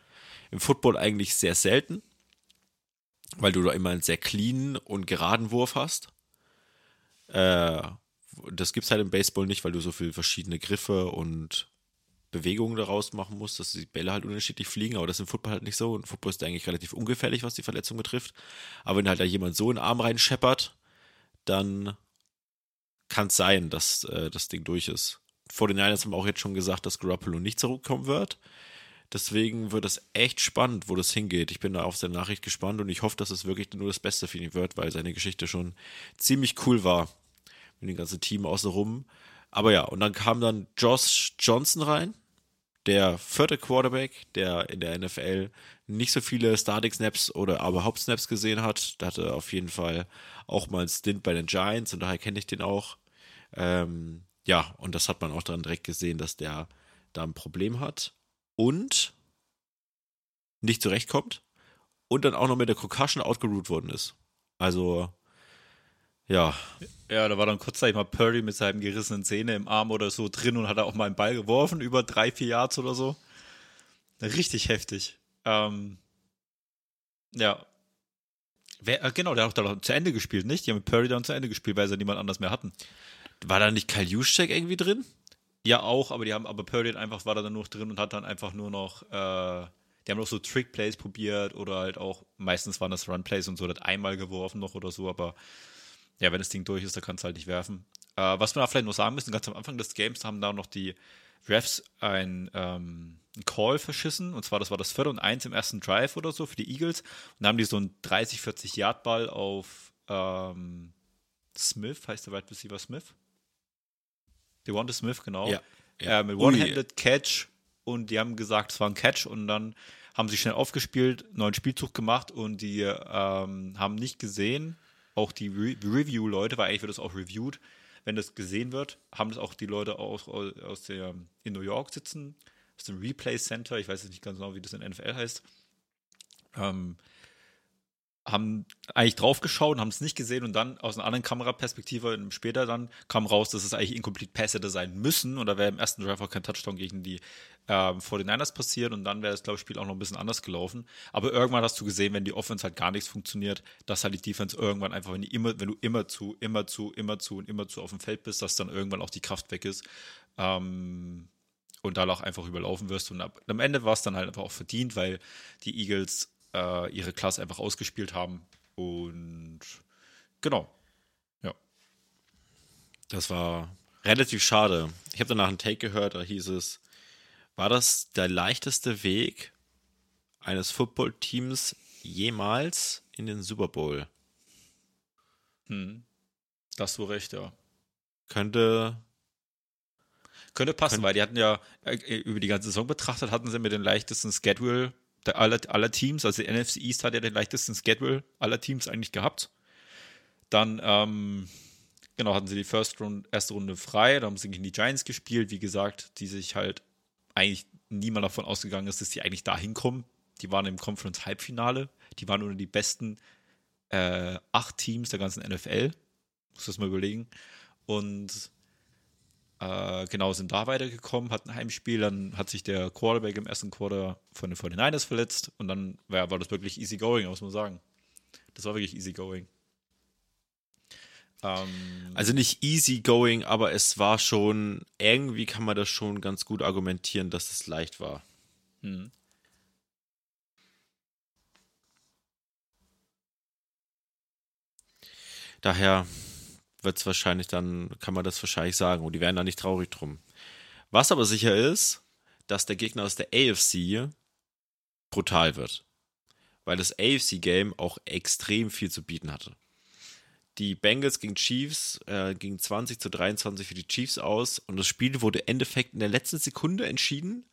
Im Football eigentlich sehr selten, weil du da immer einen sehr cleanen und geraden Wurf hast. Äh, das gibt's halt im Baseball nicht, weil du so viele verschiedene Griffe und Bewegungen daraus machen musst, dass die Bälle halt unterschiedlich fliegen, aber das ist im Football halt nicht so. Und Football ist eigentlich relativ ungefährlich, was die Verletzung betrifft. Aber wenn halt da jemand so in den Arm reinscheppert, dann kann es sein, dass äh, das Ding durch ist. Vor den Niners haben auch jetzt schon gesagt, dass Garoppolo nicht zurückkommen wird. Deswegen wird es echt spannend, wo das hingeht. Ich bin da auf seine Nachricht gespannt und ich hoffe, dass es wirklich nur das Beste für ihn wird, weil seine Geschichte schon ziemlich cool war. Mit dem ganzen Team außenrum. Aber ja, und dann kam dann Josh Johnson rein, der vierte Quarterback, der in der NFL nicht so viele Starting-Snaps oder aber Hauptsnaps gesehen hat. Da hatte auf jeden Fall auch mal einen Stint bei den Giants und daher kenne ich den auch. Ähm, ja, und das hat man auch dann direkt gesehen, dass der da ein Problem hat und nicht zurechtkommt und dann auch noch mit der Concussion outgeroot worden ist. Also, ja, Ja, da war dann kurzzeitig mal Purdy mit seinem gerissenen Zähne im Arm oder so drin und hat auch mal einen Ball geworfen, über drei, vier Yards oder so. Richtig heftig. Ähm, ja. Wer, äh, genau, der hat auch dann zu Ende gespielt, nicht? Die haben mit Purdy dann zu Ende gespielt, weil sie niemand anders mehr hatten. War da nicht Kyle Juszczyk irgendwie drin? Ja, auch, aber die haben, aber Purdy einfach, war da dann nur drin und hat dann einfach nur noch, äh, die haben noch so Trick-Plays probiert oder halt auch, meistens waren das Run-Plays und so, hat einmal geworfen noch oder so, aber ja, wenn das Ding durch ist, dann kannst du halt nicht werfen. Äh, was wir da vielleicht noch sagen müssen, ganz am Anfang des Games haben da noch die Refs ein ähm, einen Call verschissen. Und zwar, das war das vierte und eins im ersten Drive oder so für die Eagles. Und dann haben die so einen 30, 40 Yard Ball auf ähm, Smith, heißt der Wide Receiver Smith? Devonta Smith, genau. Ja, ja. Äh, mit. One-Handed Catch. Und die haben gesagt, es war ein Catch. Und dann haben sie schnell aufgespielt, neuen Spielzug gemacht und die ähm, haben nicht gesehen, auch die Re Review-Leute, weil eigentlich wird das auch reviewed, wenn das gesehen wird, haben das auch die Leute aus, aus der, in New York sitzen, aus dem Replay Center, ich weiß jetzt nicht ganz genau, wie das in NFL heißt, ähm, haben eigentlich drauf geschaut und haben es nicht gesehen und dann aus einer anderen Kameraperspektive später dann kam raus, dass es eigentlich Incomplete Pass hätte sein müssen und da wäre im ersten Drive auch kein Touchdown gegen die ähm, 49ers passiert und dann wäre das, glaube ich, Spiel auch noch ein bisschen anders gelaufen. Aber irgendwann hast du gesehen, wenn die Offense halt gar nichts funktioniert, dass halt die Defense irgendwann einfach, wenn, die immer, wenn du immer zu, immer zu, immer zu und immer zu auf dem Feld bist, dass dann irgendwann auch die Kraft weg ist. Ähm, und da auch einfach überlaufen wirst. Und ab, am Ende war es dann halt einfach auch verdient, weil die Eagles äh, ihre Klasse einfach ausgespielt haben. Und genau. Ja. Das war relativ schade. Ich habe danach einen Take gehört, da hieß es, war das der leichteste Weg eines Footballteams jemals in den Super Bowl? Hm. Das hast du recht, ja. Könnte Könnte passen, Könnte- weil die hatten ja äh, über die ganze Saison betrachtet, hatten sie mit den leichtesten Schedule aller, aller Teams. Also die NFC East hat ja den leichtesten Schedule aller Teams eigentlich gehabt. Dann, ähm, genau, hatten sie die First Runde, erste Runde frei, da haben sie gegen die Giants gespielt, wie gesagt, die sich halt eigentlich niemand davon ausgegangen ist, dass die eigentlich da hinkommen. Die waren im Conference-Halbfinale, die waren unter die besten äh, acht Teams der ganzen NFL. Muss das mal überlegen. Und äh, genau, sind da weitergekommen, hatten ein Heimspiel, dann hat sich der Quarterback im ersten Quarter von den 49ers verletzt und dann war, war das wirklich easy going, muss man sagen. Das war wirklich easy going. Ähm, Also nicht easy going, aber es war schon, irgendwie kann man das schon ganz gut argumentieren, dass es leicht war. hm. Daher wird es wahrscheinlich dann, kann man das wahrscheinlich sagen. Und die werden da nicht traurig drum. Was aber sicher ist, dass der Gegner aus der AFC brutal wird. Weil das AFC-Game auch extrem viel zu bieten hatte. Die Bengals gegen Chiefs äh, gingen 20 zu 23 für die Chiefs aus und das Spiel wurde Endeffekt in der letzten Sekunde entschieden,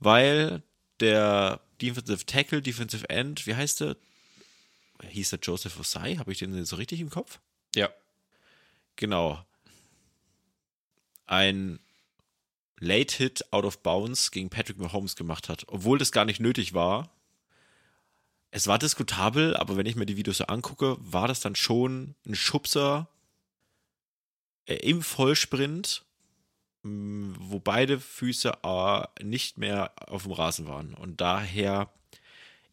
weil der Defensive Tackle, Defensive End, wie heißt der? Hieß der Joseph Osai? Habe ich den so richtig im Kopf? Ja. Genau. Ein Late Hit out of bounds gegen Patrick Mahomes gemacht hat, obwohl das gar nicht nötig war. Es war diskutabel, aber wenn ich mir die Videos so angucke, war das dann schon ein Schubser äh, im Vollsprint, mh, wo beide Füße äh, nicht mehr auf dem Rasen waren. Und daher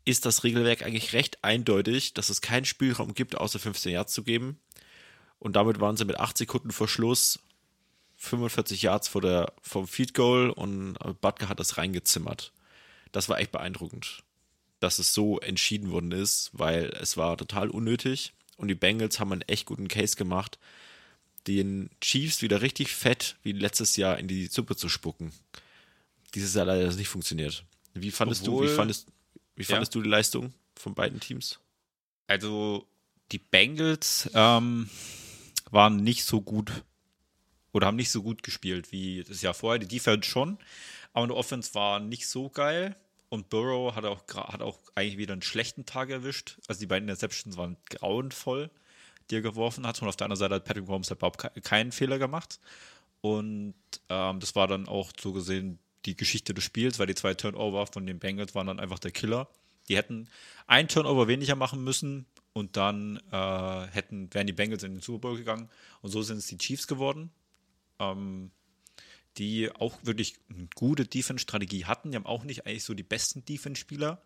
ist das Regelwerk eigentlich recht eindeutig, dass es keinen Spielraum gibt, außer 15 Yards zu geben. Und damit waren sie mit 8 Sekunden vor Schluss 45 Yards vor der, vom Feed Goal und Butker hat das reingezimmert. Das war echt beeindruckend, dass es so entschieden worden ist, weil es war total unnötig und die Bengals haben einen echt guten Case gemacht, den Chiefs wieder richtig fett wie letztes Jahr in die Suppe zu spucken. Dieses Jahr leider nicht funktioniert. Wie fandest du, Obwohl- wie fandest, wie Ja. fandest du die Leistung von beiden Teams? Also die Bengals ähm, waren nicht so gut oder haben nicht so gut gespielt wie das Jahr vorher. Die Defense schon, aber die Offense war nicht so geil. Und Burrow hat auch, hat auch eigentlich wieder einen schlechten Tag erwischt. Also die beiden Interceptions waren grauenvoll, die er geworfen hat. Und auf der anderen Seite hat Patrick Mahomes halt überhaupt ke- keinen Fehler gemacht. Und ähm, das war dann auch so gesehen die Geschichte des Spiels, weil die zwei Turnover von den Bengals waren dann einfach der Killer. Die hätten ein Turnover weniger machen müssen und dann äh, hätten, wären die Bengals in den Super Bowl gegangen. Und so sind es die Chiefs geworden, ähm, die auch wirklich eine gute Defense-Strategie hatten. Die haben auch nicht eigentlich so die besten Defense-Spieler,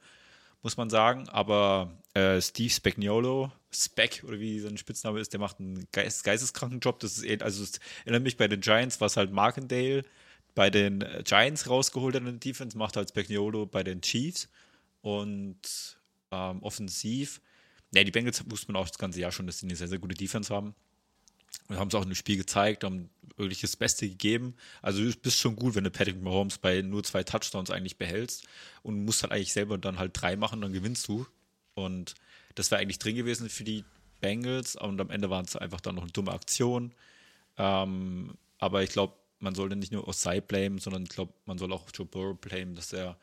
muss man sagen. Aber äh, Steve Spagnuolo, Spec oder wie sein Spitzname ist, der macht einen geist geisteskranken Job. Das ist eh- also es erinnert mich bei den Giants, was halt Markendale bei den äh, Giants rausgeholt hat in der Defense, macht halt Spagnuolo bei den Chiefs. Und ähm, offensiv, ne, die Bengals wusste man auch das ganze Jahr schon, dass sie eine sehr, sehr gute Defense haben. Und haben es auch in dem Spiel gezeigt, haben wirklich das Beste gegeben. Also du bist schon gut, wenn du Patrick Mahomes bei nur zwei Touchdowns eigentlich behältst und musst halt eigentlich selber dann halt drei machen, dann gewinnst du. Und das wäre eigentlich drin gewesen für die Bengals und am Ende waren es einfach dann noch eine dumme Aktion. Ähm, aber ich glaube, man sollte nicht nur Osai blamen, sondern ich glaube, man soll auch Joe Burrow blamen, dass er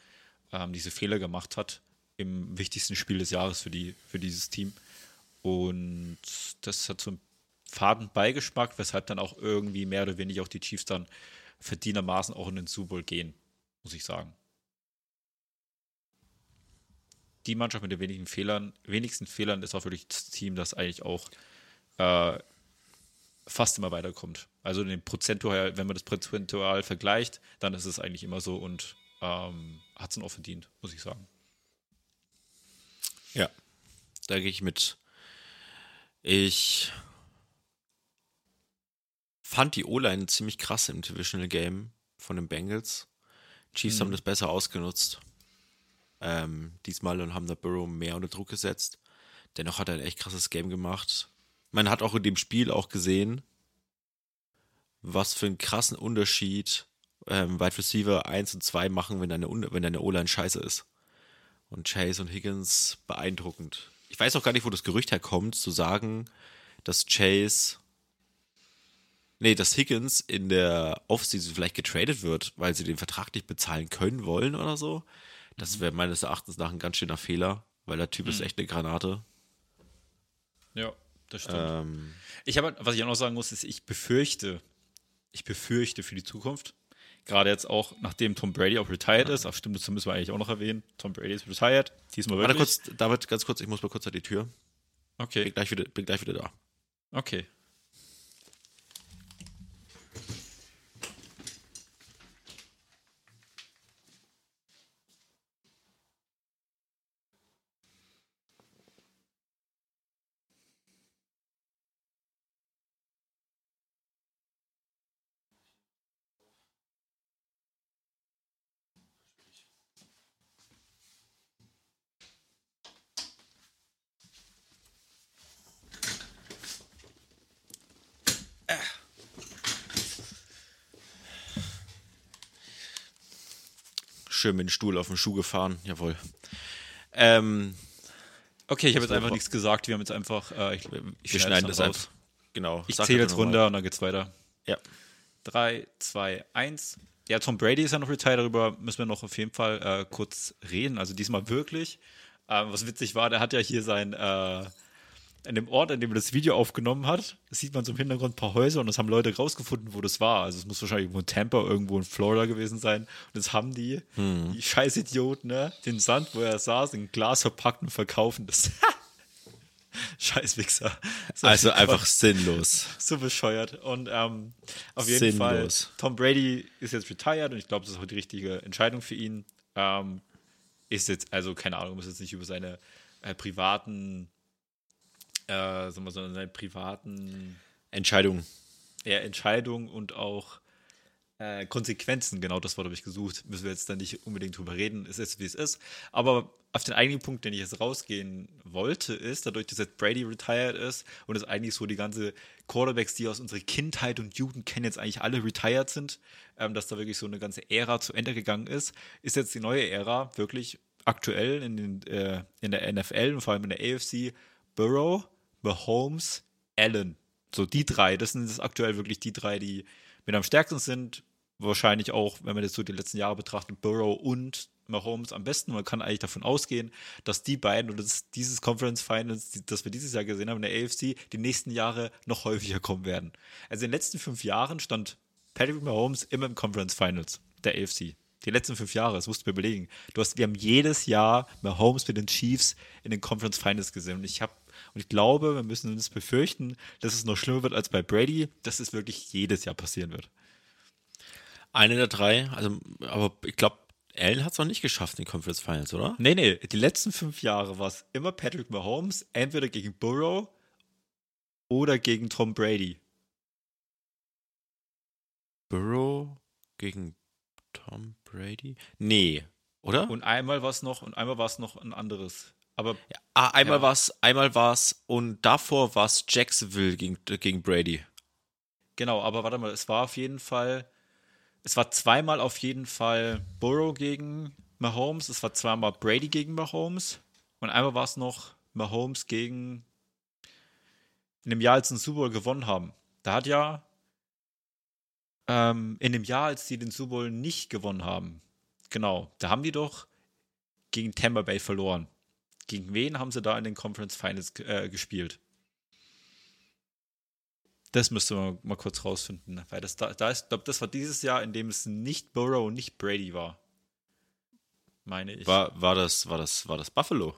ähm, diese Fehler gemacht hat im wichtigsten Spiel des Jahres für, die, für dieses Team. Und das hat so einen faden Beigeschmack, weshalb dann auch irgendwie mehr oder weniger auch die Chiefs dann verdienermaßen auch in den Super Bowl gehen, muss ich sagen. Die Mannschaft mit den wenigen Fehlern, wenigsten Fehlern ist auch wirklich das Team, das eigentlich auch äh, fast immer weiterkommt. Also den prozentual, wenn man das prozentual vergleicht, dann ist es eigentlich immer so und ähm, hat es dann auch verdient, muss ich sagen. Ja, da gehe ich mit. Ich fand die O-Line ziemlich krass im Divisional Game von den Bengals. Chiefs Mhm. haben das besser ausgenutzt. Ähm, diesmal und haben der Burrow mehr unter Druck gesetzt. Dennoch hat er ein echt krasses Game gemacht. Man hat auch in dem Spiel auch gesehen, was für einen krassen Unterschied ähm, Wide Receiver 1 und 2 machen, wenn deine, wenn deine O-Line scheiße ist. Und Chase und Higgins beeindruckend. Ich weiß auch gar nicht, wo das Gerücht herkommt, zu sagen, dass Chase, nee, dass Higgins in der Offseason vielleicht getradet wird, weil sie den Vertrag nicht bezahlen können wollen oder so. Das wäre meines Erachtens nach ein ganz schöner Fehler, weil der Typ ist echt eine Granate. Ja, das stimmt. Ähm, Ich habe, was ich auch noch sagen muss, ist, ich befürchte, ich befürchte für die Zukunft, gerade jetzt auch, nachdem Tom Brady auch retired ist, ach stimmt, das müssen wir eigentlich auch noch erwähnen, Tom Brady ist retired, diesmal warte wirklich. kurz, David, ganz kurz, ich muss mal kurz an die Tür. Bin Okay, gleich wieder, bin gleich wieder da. okay. Schön mit dem Stuhl auf den Schuh gefahren, jawohl. Ähm, Okay, ich habe jetzt einfach nichts gesagt, wir haben jetzt einfach, äh, ich, ich wir schneide schneiden das einfach. Genau. Ich zähle jetzt mal. runter und dann geht's weiter. Ja. 3, 2, 1. Ja, Tom Brady ist ja noch retired, darüber müssen wir noch auf jeden Fall äh, kurz reden. Also diesmal wirklich. Ähm, was witzig war, der hat ja hier sein, äh, in dem Ort, an dem er das Video aufgenommen hat, sieht man so im Hintergrund ein paar Häuser und das haben Leute rausgefunden, wo das war. Also es muss wahrscheinlich irgendwo in Tampa, irgendwo in Florida gewesen sein. Und das haben die, die scheiß Idioten, ne, den Sand, wo er saß, in Glas verpackt und verkaufen das. scheiß Wichser. So, Also Gott einfach sinnlos. so bescheuert. Und ähm, auf jeden Sinnlos. Fall, Tom Brady ist jetzt retired und ich glaube, das ist auch die richtige Entscheidung für ihn. Ähm, ist jetzt, also keine Ahnung, muss jetzt nicht über seine äh, privaten, äh, sagen wir so, seine privaten Entscheidung. ja, Entscheidungen und auch äh, Konsequenzen, genau das Wort habe ich gesucht, müssen wir jetzt dann nicht unbedingt drüber reden, es ist wie es ist. Aber auf den eigentlichen Punkt, den ich jetzt rausgehen wollte, ist, dadurch, dass jetzt Brady retired ist und es eigentlich so die ganze Quarterbacks, die aus unserer Kindheit und Jugend kennen, jetzt eigentlich alle retired sind, ähm, dass da wirklich so eine ganze Ära zu Ende gegangen ist, ist jetzt die neue Ära wirklich aktuell in, den, äh, in der NFL und vor allem in der AFC Burrow, Mahomes, Allen. So die drei, das sind jetzt aktuell wirklich die drei, die mit am stärksten sind. Wahrscheinlich auch, wenn man jetzt so die letzten Jahre betrachtet, Burrow und Mahomes am besten. Man kann eigentlich davon ausgehen, dass die beiden oder das, dieses Conference Finals, die, das wir dieses Jahr gesehen haben in der AFC, die nächsten Jahre noch häufiger kommen werden. Also in den letzten fünf Jahren stand Patrick Mahomes immer im Conference Finals der AFC. Die letzten fünf Jahre, das musst du mir überlegen. Du hast, wir haben jedes Jahr Mahomes mit den Chiefs in den Conference Finals gesehen. Und ich habe, und ich glaube, wir müssen uns befürchten, dass es noch schlimmer wird als bei Brady, dass es wirklich jedes Jahr passieren wird. Eine der drei, also, aber ich glaube, Allen hat es noch nicht geschafft in den Conference Finals, oder? Nee, nee, die letzten fünf Jahre war es immer Patrick Mahomes, entweder gegen Burrow oder gegen Tom Brady. Burrow gegen Tom Brady? Nee, oder? Und einmal war es noch, und einmal war es noch ein anderes. Aber ah, einmal Ja. war's, einmal war's und davor war's Jacksonville gegen, gegen Brady. genau, aber warte mal, es war auf jeden Fall, es war zweimal auf jeden Fall Burrow gegen Mahomes, es war zweimal Brady gegen Mahomes und einmal war es noch Mahomes gegen in dem Jahr, als sie den Super Bowl gewonnen haben. Da hat ja ähm, in dem Jahr, als sie den Super Bowl nicht gewonnen haben, genau, da haben die doch gegen Tampa Bay verloren. Gegen wen haben sie da in den Conference Finals äh, gespielt? Das müsste man mal kurz rausfinden, weil das da, da ist, ich glaube, das war dieses Jahr, in dem es nicht Burrow und nicht Brady war. Meine ich. War, war, das, war, das, war das Buffalo?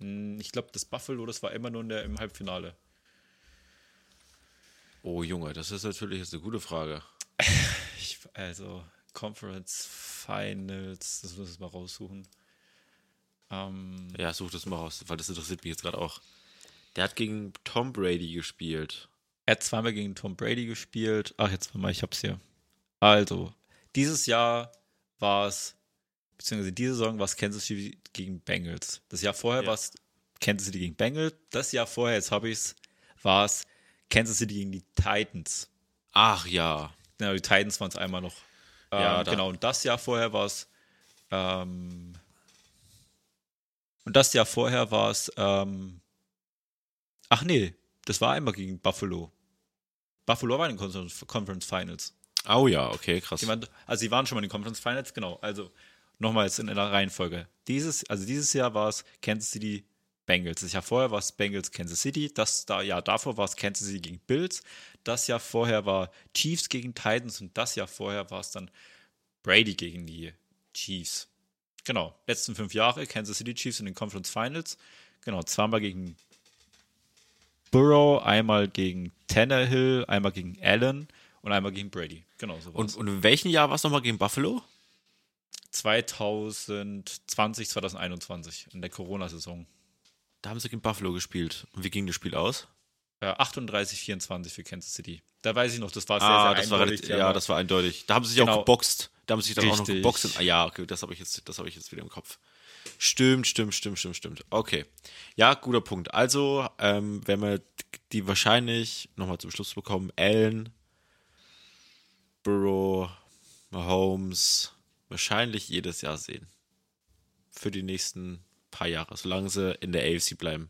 Hm, Ich glaube, das Buffalo, das war immer nur in der, im Halbfinale. Oh Junge, das ist natürlich jetzt eine gute Frage. Ich, also, Conference Finals, das muss ich mal raussuchen. Ähm, Ja, such das mal raus, weil das interessiert mich jetzt gerade auch. Der hat gegen Tom Brady gespielt. er hat zweimal gegen Tom Brady gespielt. Ach, jetzt mal, ich hab's hier. Also, dieses Jahr war es, beziehungsweise diese Saison war es Kansas City gegen Bengals. Das Jahr vorher Ja. war es Kansas City gegen Bengals. Das Jahr vorher, jetzt habe ich's, war es Kansas City gegen die Titans. Ach ja. Genau, die Titans waren es einmal noch. Ähm, Ja, da- genau, und das Jahr vorher war es. Ähm, und das Jahr vorher war es. Ähm, ach nee, das war einmal gegen Buffalo. Buffalo war in den Conference, Conference Finals. Oh ja, okay, krass. Waren, also sie waren schon mal in den Conference Finals, genau. Also nochmals in der Reihenfolge. Dieses, also dieses Jahr war es Kansas City Bengals. Das Jahr vorher war es Bengals Kansas City. Das da, Jahr davor war es Kansas City gegen Bills. Das Jahr vorher war Chiefs gegen Titans und das Jahr vorher war es dann Brady gegen die Chiefs. Genau, letzten fünf Jahre Kansas City Chiefs in den Conference Finals. Genau, zweimal gegen Burrow, einmal gegen Tannehill, einmal gegen Allen und einmal gegen Brady. Genau, so und, und in welchem Jahr war es nochmal gegen Buffalo? 2020, 2021 in der Corona-Saison. Da haben sie gegen Buffalo gespielt. Und wie ging das Spiel aus? Äh, 38, 24 für Kansas City. Da weiß ich noch, das war sehr, ah, sehr das war eindeutig. Die ja, haben- das war eindeutig. Da haben sie sich Genau. auch geboxt. Da haben sie sich dann auch noch Richtig. geboxt. Und, ah, ja, okay, das habe ich jetzt, das habe ich jetzt wieder im Kopf. Stimmt, stimmt, stimmt, stimmt, stimmt. Okay. Ja, guter Punkt. Also, ähm, wenn wir die wahrscheinlich nochmal zum Schluss bekommen, Allen, Burrow, Mahomes, wahrscheinlich jedes Jahr sehen. Für die nächsten paar Jahre, solange sie in der AFC bleiben.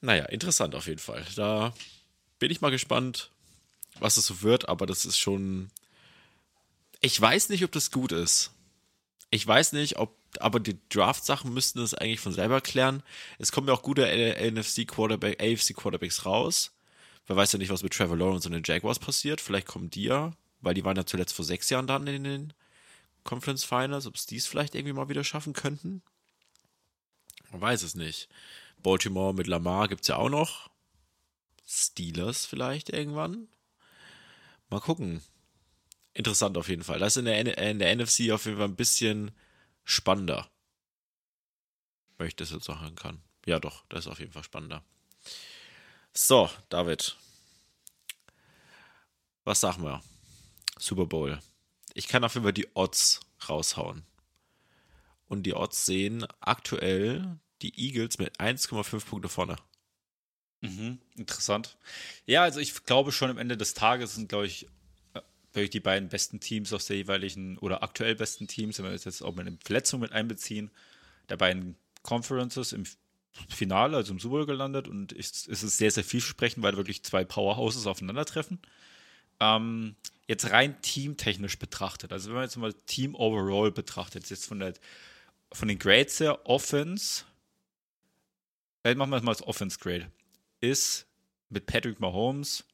Naja, interessant auf jeden Fall. Da bin ich mal gespannt, was es so wird, aber das ist schon. Ich weiß nicht, ob das gut ist. Ich weiß nicht, ob, aber die Draft-Sachen müssten das eigentlich von selber klären. Es kommen ja auch gute NFC Quarterback, AFC Quarterbacks raus. Wer weiß ja nicht, was mit Trevor Lawrence und den Jaguars passiert. Vielleicht kommen die ja, weil die waren ja zuletzt vor sechs Jahren dann in den Conference Finals, ob es dies vielleicht irgendwie mal wieder schaffen könnten. Man weiß es nicht. Baltimore mit Lamar gibt es ja auch noch. Steelers vielleicht irgendwann. Mal gucken. Interessant auf jeden Fall. Das ist in der, äh, in der NFC auf jeden Fall ein bisschen spannender. Wenn ich das jetzt sagen kann. Ja, doch, das ist auf jeden Fall spannender. So, David. Was sagen wir? Super Bowl. Ich kann auf jeden Fall die Odds raushauen. Und die Odds sehen aktuell die Eagles mit 1,5 Punkte vorne. Mhm, interessant. Ja, also ich glaube schon am Ende des Tages sind, glaube ich, wirklich die beiden besten Teams aus der jeweiligen oder aktuell besten Teams, wenn wir jetzt auch mit einer Verletzung mit einbeziehen, der beiden Conferences im Finale, also im Super gelandet und es ist sehr, sehr vielversprechend, weil wirklich zwei Powerhouses aufeinandertreffen. Ähm, jetzt rein teamtechnisch betrachtet, also wenn man jetzt mal Team Overall betrachtet, jetzt von, der, von den Grades her, Offense, äh, machen wir es mal als Offense Grade, ist mit Patrick Mahomes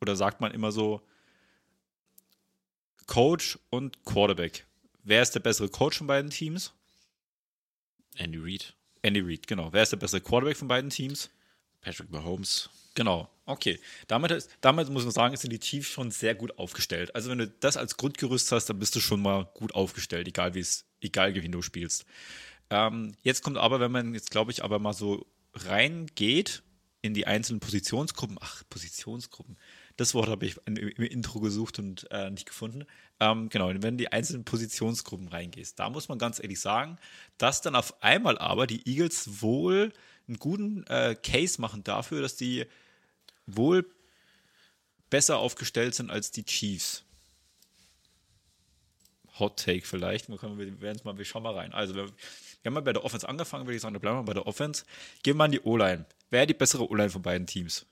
oder sagt man immer so Coach und Quarterback. Wer ist der bessere Coach von beiden Teams? Andy Reid, Andy Reid, genau. Wer ist der bessere Quarterback von beiden Teams? Patrick Mahomes. Genau, okay. Damit, ist, damit muss man sagen, sind die Chiefs schon sehr gut aufgestellt. Also wenn du das als Grundgerüst hast, dann bist du schon mal gut aufgestellt, egal wie es, egal wie du spielst. Ähm, jetzt kommt aber, wenn man jetzt, glaube ich, aber mal so reingeht in die einzelnen Positionsgruppen, ach, Positionsgruppen, das Wort habe ich im im Intro gesucht und äh, nicht gefunden. Ähm, genau, wenn du in die einzelnen Positionsgruppen reingehst, da muss man ganz ehrlich sagen, dass dann auf einmal aber die Eagles wohl einen guten äh, Case machen dafür, dass die wohl besser aufgestellt sind als die Chiefs. Hot Take vielleicht. Wir, können, wir werden mal, wir schauen mal rein. Also, wir, wir haben mal bei der Offense angefangen, würde ich sagen, da bleiben wir bei der Offense. Gehen wir mal an die O-Line. Wer die bessere O-Line von beiden Teams?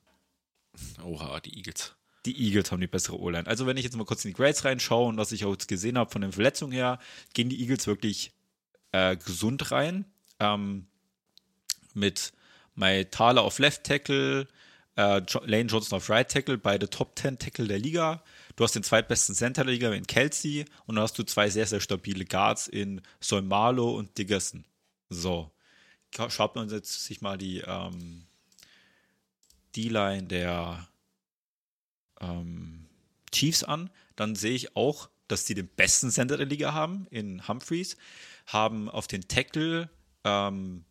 Oha, die Eagles. Die Eagles haben die bessere O-Line. Also, wenn ich jetzt mal kurz in die Grades reinschaue und was ich auch jetzt gesehen habe von den Verletzungen her, gehen die Eagles wirklich äh, gesund rein. Ähm, mit Mai Thaler auf Left Tackle, äh, Lane Johnson auf Right Tackle, beide Top 10 Tackle der Liga. Du hast den zweitbesten Center der Liga in Kelsey und dann hast du zwei sehr, sehr stabile Guards in Solmalo und Diggerson. So. Schaut man jetzt sich mal die ähm, D-Line der ähm, Chiefs an, dann sehe ich auch, dass die den besten Center der Liga haben in Humphreys, haben auf den Tackle ähm,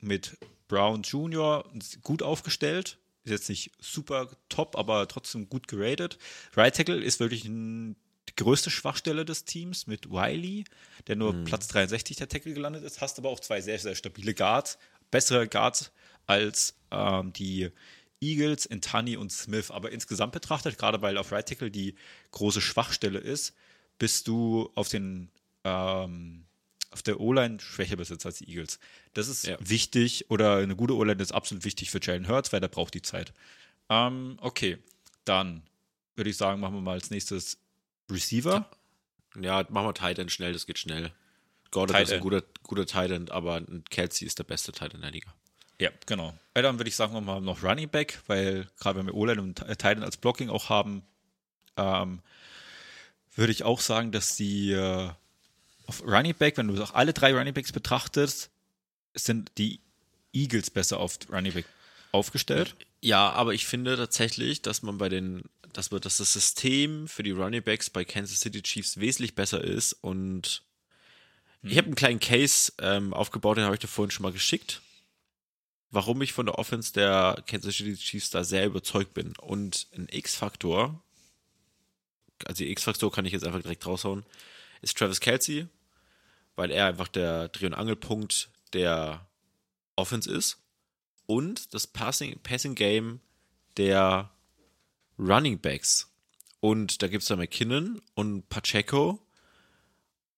mit Brown Jr. gut aufgestellt. Ist jetzt nicht super top, aber trotzdem gut geratet. Right Tackle ist wirklich ein, die größte Schwachstelle des Teams mit Wiley, der nur Platz 63 der Tackle gelandet ist. Hast aber auch zwei sehr, sehr stabile Guards. Bessere Guards als ähm, die Eagles, Intani und Smith. Aber insgesamt betrachtet, gerade weil auf Right Tackle die große Schwachstelle ist, bist du auf den ähm, auf der O-Line schwächer besetzt als die Eagles. Das ist Ja. wichtig oder eine gute O-Line ist absolut wichtig für Jalen Hurts, weil der braucht die Zeit. Ähm, okay, dann würde ich sagen, machen wir mal als nächstes Receiver. Ja, machen wir Tight End schnell, das geht schnell. Gordon ist ein guter, guter Tight End, aber ein Kelsey ist der beste Tight End der Liga. Ja, genau. Ja, dann würde ich sagen, wir machen noch Running Back, weil gerade wenn wir O-Line und Titan als Blocking auch haben, ähm, würde ich auch sagen, dass die äh, auf Running Back, wenn du auch alle drei Running Backs betrachtest, sind die Eagles besser auf Running Back aufgestellt. Ja, aber ich finde tatsächlich, dass man bei den, dass man, dass das System für die Running Backs bei Kansas City Chiefs wesentlich besser ist und ich habe einen kleinen Case ähm, aufgebaut, den habe ich dir vorhin schon mal geschickt, warum ich von der Offense der Kansas City Chiefs da sehr überzeugt bin. Und ein X-Faktor, also X-Faktor kann ich jetzt einfach direkt raushauen, ist Travis Kelsey, weil er einfach der Dreh- und Angelpunkt der Offense ist und das Passing, Passing Game der Running Backs. Und da gibt es da McKinnon und Pacheco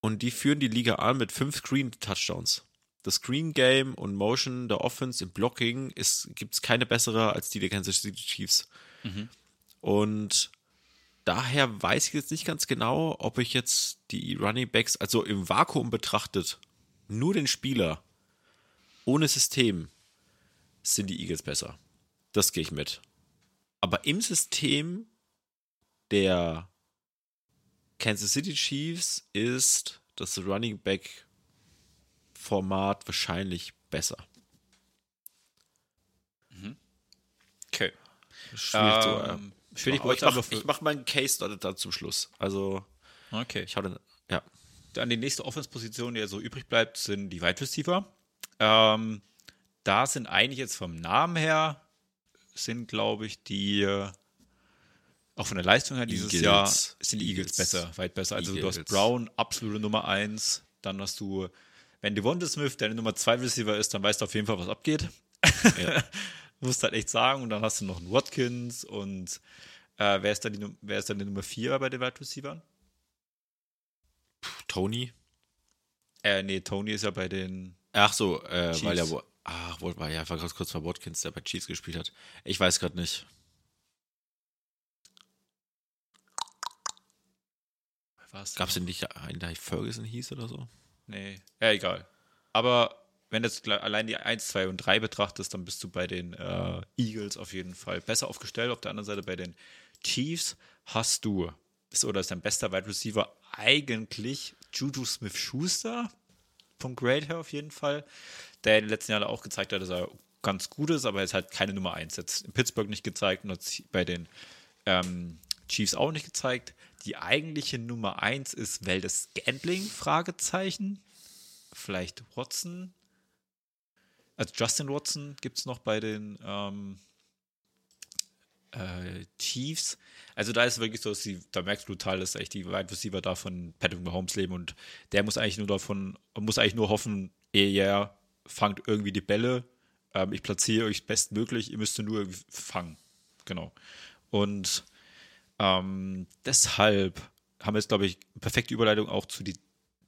und die führen die Liga an mit fünf Screen-Touchdowns. Das Screen Game und Motion der Offense im Blocking gibt es keine bessere als die der Kansas City Chiefs. Und daher weiß ich jetzt nicht ganz genau, ob ich jetzt die Running Backs, also im Vakuum betrachtet, nur den Spieler, ohne System, sind die Eagles besser. Das gehe ich mit. Aber im System der Kansas City Chiefs ist das Running Back Format wahrscheinlich besser. Okay. Schwierig zu Ähm, Finde ich, aber ich mache mach mal einen Case dann, dann zum Schluss. Also, okay. ich hau dann, ja. Dann die nächste Offense-Position, die ja so übrig bleibt, sind die Wide Receiver. Ähm, da sind eigentlich jetzt vom Namen her, sind glaube ich die, äh, auch von der Leistung her dieses Eagles. Jahr, sind die Eagles, Eagles. besser, weit besser. Also du hast Eagles. Brown, absolute Nummer 1, dann hast du, wenn Devonta Smith deine Nummer 2 Receiver ist, dann weißt du auf jeden Fall, was abgeht. Ja. Musst halt echt sagen. Und dann hast du noch einen Watkins und äh, wer, ist dann die, wer ist dann die Nummer 4 bei den Wide Receivern? Tony. Äh, nee, Tony ist ja bei den Ach so, äh, weil er, wo- ach, wohl, war ja, war ganz kurz vor Watkins, der bei Chiefs gespielt hat. Ich weiß gerade nicht. was? Gab es denn nicht einen, der Ferguson hieß oder so? Nee, ja, egal. Aber wenn du jetzt allein die 1, 2 und 3 betrachtest, dann bist du bei den äh, Eagles auf jeden Fall besser aufgestellt. Auf der anderen Seite bei den Chiefs hast du, ist, oder ist dein bester Wide Receiver eigentlich Juju Smith-Schuster vom Grade her auf jeden Fall, der in den letzten Jahren auch gezeigt hat, dass er ganz gut ist, aber er ist halt keine Nummer 1. Jetzt in Pittsburgh nicht gezeigt und hat bei den ähm, Chiefs auch nicht gezeigt. Die eigentliche Nummer 1 ist Weldes Gambling? Fragezeichen. Vielleicht Watson. Also Justin Watson gibt es noch bei den ähm, äh, Chiefs. Also da ist wirklich so, dass die, da merkst du total, dass echt die Wide Receiver da von Patrick Mahomes leben und der muss eigentlich nur davon, muss eigentlich nur hoffen, er fangt irgendwie die Bälle, ähm, ich platziere euch bestmöglich, ihr müsst nur irgendwie fangen. Genau. Und Ähm, deshalb haben wir jetzt, glaube ich, perfekte Überleitung auch zu die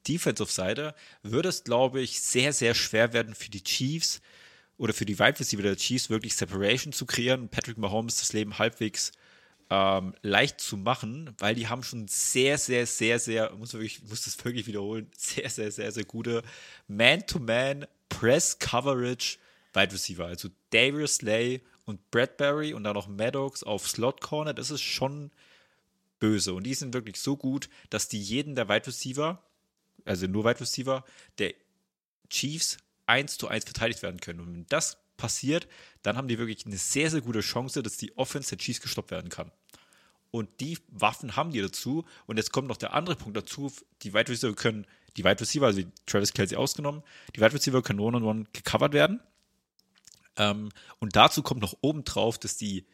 Defensive-Seite. Wird es, glaube ich, sehr, sehr schwer werden für die Chiefs oder für die Wide Receiver der Chiefs wirklich Separation zu kreieren Patrick Mahomes das Leben halbwegs ähm, leicht zu machen, weil die haben schon sehr, sehr, sehr, sehr, muss wirklich, muss das wirklich wiederholen, sehr, sehr, sehr, sehr gute Man-to-Man Press Coverage Wide Receiver. Also Darius Slay und Bradbury und dann noch Maddox auf Slot Corner, das ist schon böse. Und die sind wirklich so gut, dass die jeden der Wide Receiver, also nur Wide Receiver, der Chiefs eins zu eins verteidigt werden können. Und wenn das passiert, dann haben die wirklich eine sehr, sehr gute Chance, dass die Offense der Chiefs gestoppt werden kann. Und die Waffen haben die dazu. Und jetzt kommt noch der andere Punkt dazu. Die Wide Receiver können, die Wide Receiver, also Travis Kelsey ausgenommen, die Wide Receiver können one-on-one -on -one gecovert werden. Ähm, und dazu kommt noch obendrauf, dass die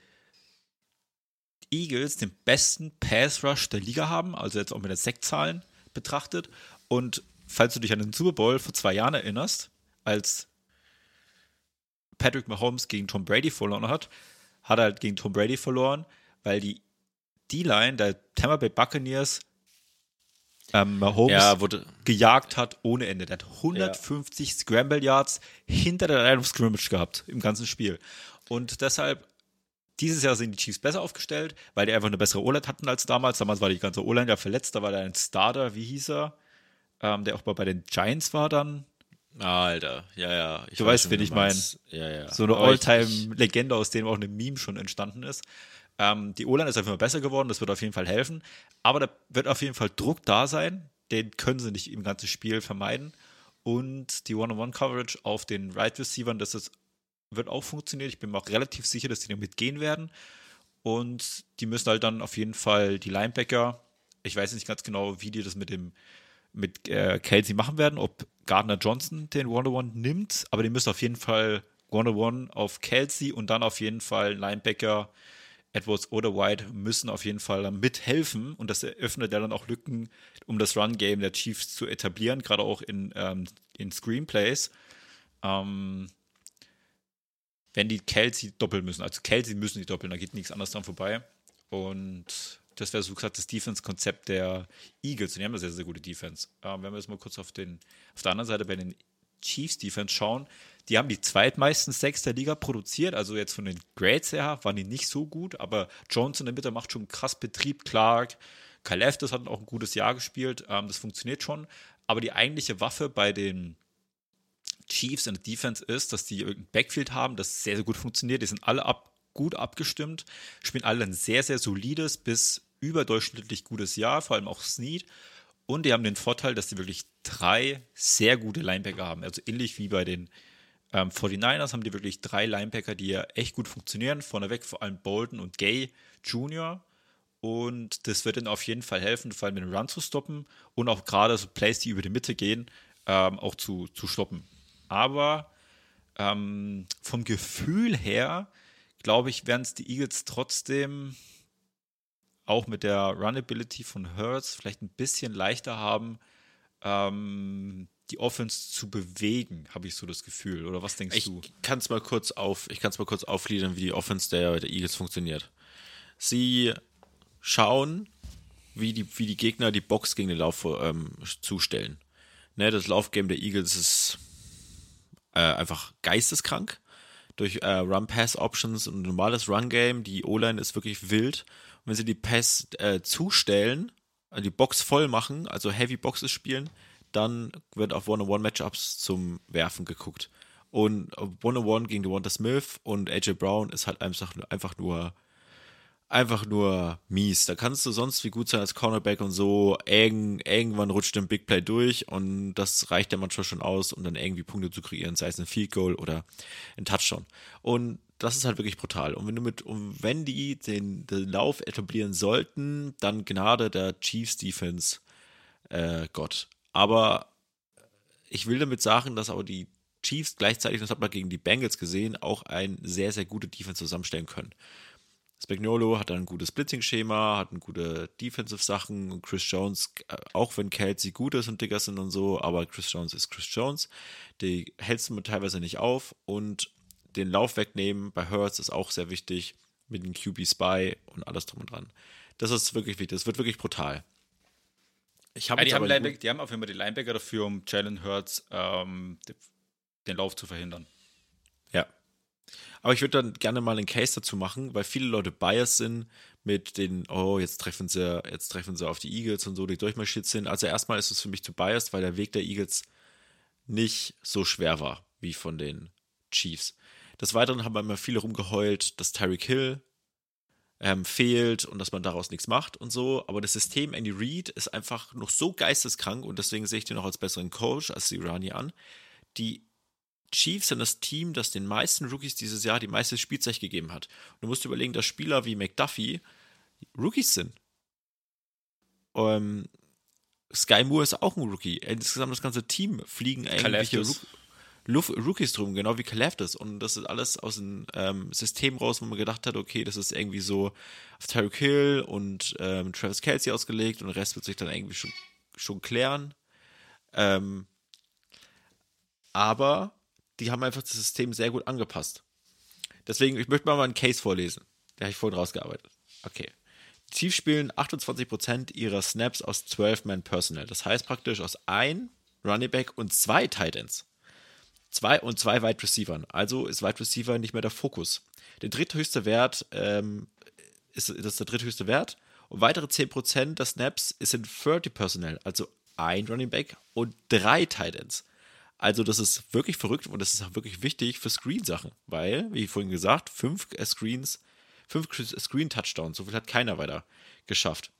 Eagles den besten Pass Rush der Liga haben, also jetzt auch mit den Sektzahlen betrachtet. Und falls du dich an den Super Bowl vor zwei Jahren erinnerst, als Patrick Mahomes gegen Tom Brady verloren hat, hat er halt gegen Tom Brady verloren, weil die D-Line der Tampa Bay Buccaneers ähm, Mahomes Ja, wurde, gejagt hat ohne Ende. Der hat 150 Scramble Yards hinter der Line of Scrimmage gehabt im ganzen Spiel. Und deshalb, dieses Jahr sind die Chiefs besser aufgestellt, weil die einfach eine bessere O-Line hatten als damals. Damals war die ganze O-Line ja verletzt, da war da ein Starter, wie hieß er? Ähm, der auch mal bei den Giants war dann. Alter, ja, ja. Ich Du weiß weißt, wen ich du mein. meinst. Ja, ja. So eine All-Time-Legende, aus dem auch eine Meme schon entstanden ist. Ähm, die O-Line ist jeden Fall besser geworden, das wird auf jeden Fall helfen. Aber da wird auf jeden Fall Druck da sein, den können sie nicht im ganzen Spiel vermeiden. Und die One-on-One-Coverage auf den Right Receivern, das ist, wird auch funktionieren. Ich bin mir auch relativ sicher, dass die damit gehen werden. Und die müssen halt dann auf jeden Fall die Linebacker, ich weiß nicht ganz genau, wie die das mit dem mit äh, Kelsey machen werden, ob Gardner Johnson den One-on-One nimmt, aber die müssen auf jeden Fall One-on-One auf Kelsey und dann auf jeden Fall Linebacker Edwards oder White müssen auf jeden Fall mithelfen und das eröffnet ja dann auch Lücken, um das Run-Game der Chiefs zu etablieren, gerade auch in, ähm, in Screenplays. Ähm, wenn die Kelsey doppeln müssen, also Kelsey müssen die doppeln, da geht nichts anderes dran vorbei. Und das wäre so gesagt das Defense-Konzept der Eagles. Und die haben eine sehr, sehr gute Defense. Ähm, wenn wir jetzt mal kurz auf, den, auf der anderen Seite bei den Chiefs-Defense schauen, die haben die zweitmeisten Sacks der Liga produziert. Also jetzt von den Grades her waren die nicht so gut, aber Jones in der Mitte macht schon krass Betrieb. Clark, Kyle Eftes hat auch ein gutes Jahr gespielt. Ähm, das funktioniert schon. Aber die eigentliche Waffe bei den Chiefs in der Defense ist, dass die irgendein Backfield haben, das sehr, sehr gut funktioniert. Die sind alle ab, gut abgestimmt, spielen alle ein sehr, sehr solides bis überdurchschnittlich gutes Jahr, vor allem auch Snead. Und die haben den Vorteil, dass sie wirklich drei sehr gute Linebacker haben. Also ähnlich wie bei den ähm, 49ers haben die wirklich drei Linebacker, die ja echt gut funktionieren. Vorneweg vor allem Bolton und Gay Jr. Und das wird ihnen auf jeden Fall helfen, vor allem den Run zu stoppen und auch gerade so Plays, die über die Mitte gehen, ähm, auch zu, zu stoppen. Aber ähm, vom Gefühl her, glaube ich, werden es die Eagles trotzdem auch mit der Runability von Hurts vielleicht ein bisschen leichter haben, ähm, die Offense zu bewegen, habe ich so das Gefühl. Oder was denkst Ich du? kann es mal kurz auf, ich kann es mal kurz aufgliedern, wie die Offense der, der Eagles funktioniert. Sie schauen, wie die, wie die Gegner die Box gegen den Lauf ähm, zustellen. Ne, das Laufgame der Eagles ist äh, einfach geisteskrank. Durch äh, Run-Pass-Options und normales Run-Game. Die O-Line ist wirklich wild. Und wenn sie die Pass äh, zustellen, äh, die Box voll machen, also Heavy Boxes spielen, dann wird auf One-on-One-Matchups zum Werfen geguckt. Und One-on-One gegen Devonta Smith und AJ Brown ist halt einfach, einfach nur einfach nur mies. Da kannst du sonst wie gut sein als Cornerback und so. Irgend, irgendwann rutscht ein Big Play durch und das reicht ja manchmal schon aus, um dann irgendwie Punkte zu kreieren, sei es ein Field Goal oder ein Touchdown. Und das ist halt wirklich brutal. Und wenn du mit, und wenn die den, den Lauf etablieren sollten, dann Gnade der Chiefs Defense, äh, Gott. Aber ich will damit sagen, dass auch die Chiefs gleichzeitig, das hat man gegen die Bengals gesehen, auch ein sehr, sehr gute Defense zusammenstellen können. Spagnolo hat ein gutes Blitzing-Schema, hat eine gute Defensive-Sachen und Chris Jones, äh, auch wenn Kelsey gut ist und Dickerson und so, aber Chris Jones ist Chris Jones. Die hältst du teilweise nicht auf und den Lauf wegnehmen bei Hurts ist auch sehr wichtig mit dem QB Spy und alles drum und dran. Das ist wirklich wichtig. Das wird wirklich brutal. Ich habe Ja, die, haben die haben auf jeden Fall die Linebacker dafür, um Jalen Hurts ähm, de- den Lauf zu verhindern. Aber ich würde dann gerne mal einen Case dazu machen, weil viele Leute biased sind mit den, oh, jetzt treffen sie, jetzt treffen sie auf die Eagles und so, die durchmarschiert sind. Also erstmal ist es für mich zu biased, weil der Weg der Eagles nicht so schwer war wie von den Chiefs. Des Weiteren haben immer viele rumgeheult, dass Tyreek Hill ähm, fehlt und dass man daraus nichts macht und so. Aber das System Andy Reid ist einfach noch so geisteskrank und deswegen sehe ich den noch als besseren Coach als Irani an. Die Chiefs sind das Team, das den meisten Rookies dieses Jahr die meiste Spielzeit gegeben hat. Und du musst überlegen, dass Spieler wie McDuffie Rookies sind. Ähm, Sky Moore ist auch ein Rookie. Insgesamt das ganze Team fliegen irgendwelche Kalafdis. Rook Luft Rookies drum, genau wie Kalafdis. Und das ist alles aus dem ähm, System raus, wo man gedacht hat, okay, das ist irgendwie so auf Tyreek Hill und ähm, Travis Kelsey ausgelegt und der Rest wird sich dann irgendwie schon, schon klären. Ähm, aber die haben einfach das System sehr gut angepasst. Deswegen, ich möchte mal einen Case vorlesen. Der habe ich vorhin rausgearbeitet. Okay. Die Chiefs spielen 28% ihrer Snaps aus 12-Man-Personnel. Das heißt praktisch aus ein Running Back und zwei Titans. Zwei und zwei Wide Receivern. Also ist Wide Receiver nicht mehr der Fokus. Der dritthöchste Wert ähm, ist, das ist der dritthöchste Wert. Und weitere 10% der Snaps in 30 Personnel. Also ein Running Back und drei Titans. Also das ist wirklich verrückt und das ist auch wirklich wichtig für Screen-Sachen, weil, wie vorhin gesagt, fünf äh, Screens, fünf Screen-Touchdowns, so viel hat keiner weiter geschafft.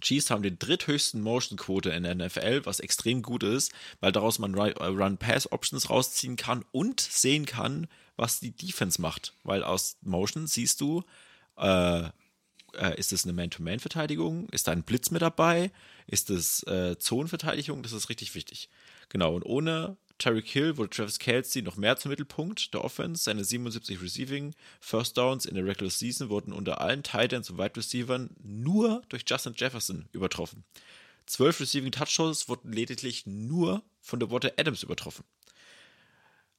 Chiefs haben den dritthöchsten Motion-Quote in der NFL, was extrem gut ist, weil daraus man äh, Run-Pass-Options rausziehen kann und sehen kann, was die Defense macht. Weil aus Motion siehst du, äh, äh, ist es eine Man-to-Man-Verteidigung? Ist da ein Blitz mit dabei? Ist es äh, Zonenverteidigung? Das ist richtig wichtig. Genau, und ohne Tyreek Hill wurde Travis Kelsey noch mehr zum Mittelpunkt der Offense. Seine 77 Receiving First Downs in der Regular Season wurden unter allen Titans und Wide Receivern nur durch Justin Jefferson übertroffen. Zwölf Receiving Touchdowns wurden lediglich nur von Devonta Adams übertroffen.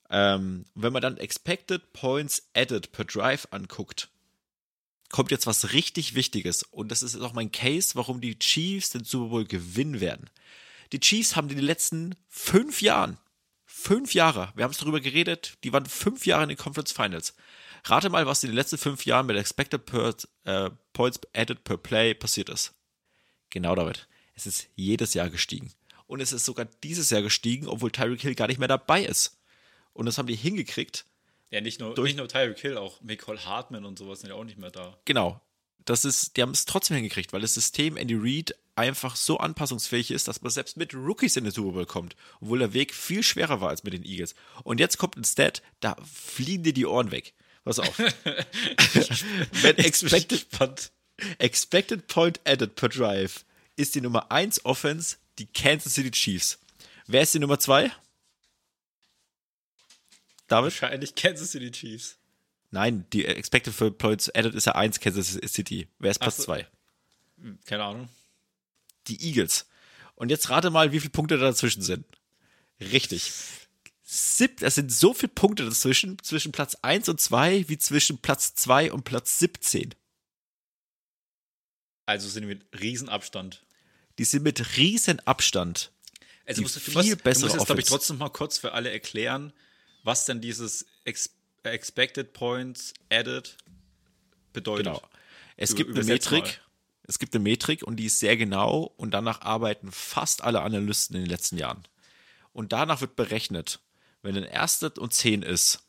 Ähm, wenn man dann Expected Points Added per Drive anguckt, kommt jetzt was richtig Wichtiges. Und das ist auch mein Case, warum die Chiefs den Super Bowl gewinnen werden. Die Chiefs haben in den letzten fünf Jahren, fünf Jahre, wir haben es darüber geredet, die waren fünf Jahre in den Conference Finals. Rate mal, was in den letzten fünf Jahren mit Expected per, äh, Points Added per Play passiert ist. Genau damit. Es ist jedes Jahr gestiegen. Und es ist sogar dieses Jahr gestiegen, obwohl Tyreek Hill gar nicht mehr dabei ist. Und das haben die hingekriegt, Ja, nicht nur, Durch- nicht nur Tyreek Hill, auch Michael Hartman und sowas sind ja auch nicht mehr da. Genau. Das ist, die haben es trotzdem hingekriegt, weil das System Andy Reid einfach so anpassungsfähig ist, dass man selbst mit Rookies in den Super Bowl kommt, obwohl der Weg viel schwerer war als mit den Eagles. Und jetzt kommt ein Stat, da fliegen dir die Ohren weg. Pass auf. Wenn expected, expected Point Added per Drive ist die Nummer 1 Offense die Kansas City Chiefs. Wer ist die Nummer 2? David? Wahrscheinlich Kansas City Chiefs. Nein, die Expected Points Added ist ja 1 Kansas City. Wer ist Platz so. 2? Hm, Keine Ahnung. die Eagles. Und jetzt rate mal, wie viele Punkte da dazwischen sind. Richtig. Sieb, es sind so viele Punkte dazwischen, zwischen Platz 1 und 2, wie zwischen Platz 2 und Platz 17. Also sind wir mit Riesenabstand. Die sind mit riesen Abstand. Also Die musst du, viel du musst, bessere du musst jetzt, glaube ich, trotzdem mal kurz für alle erklären, was denn dieses Ex Expected Points Added bedeutet. Genau. Es gibt eine Metrik. mal. Es gibt eine Metrik und die ist sehr genau und danach arbeiten fast alle Analysten in den letzten Jahren. Und danach wird berechnet, wenn ein Erster und 10 ist,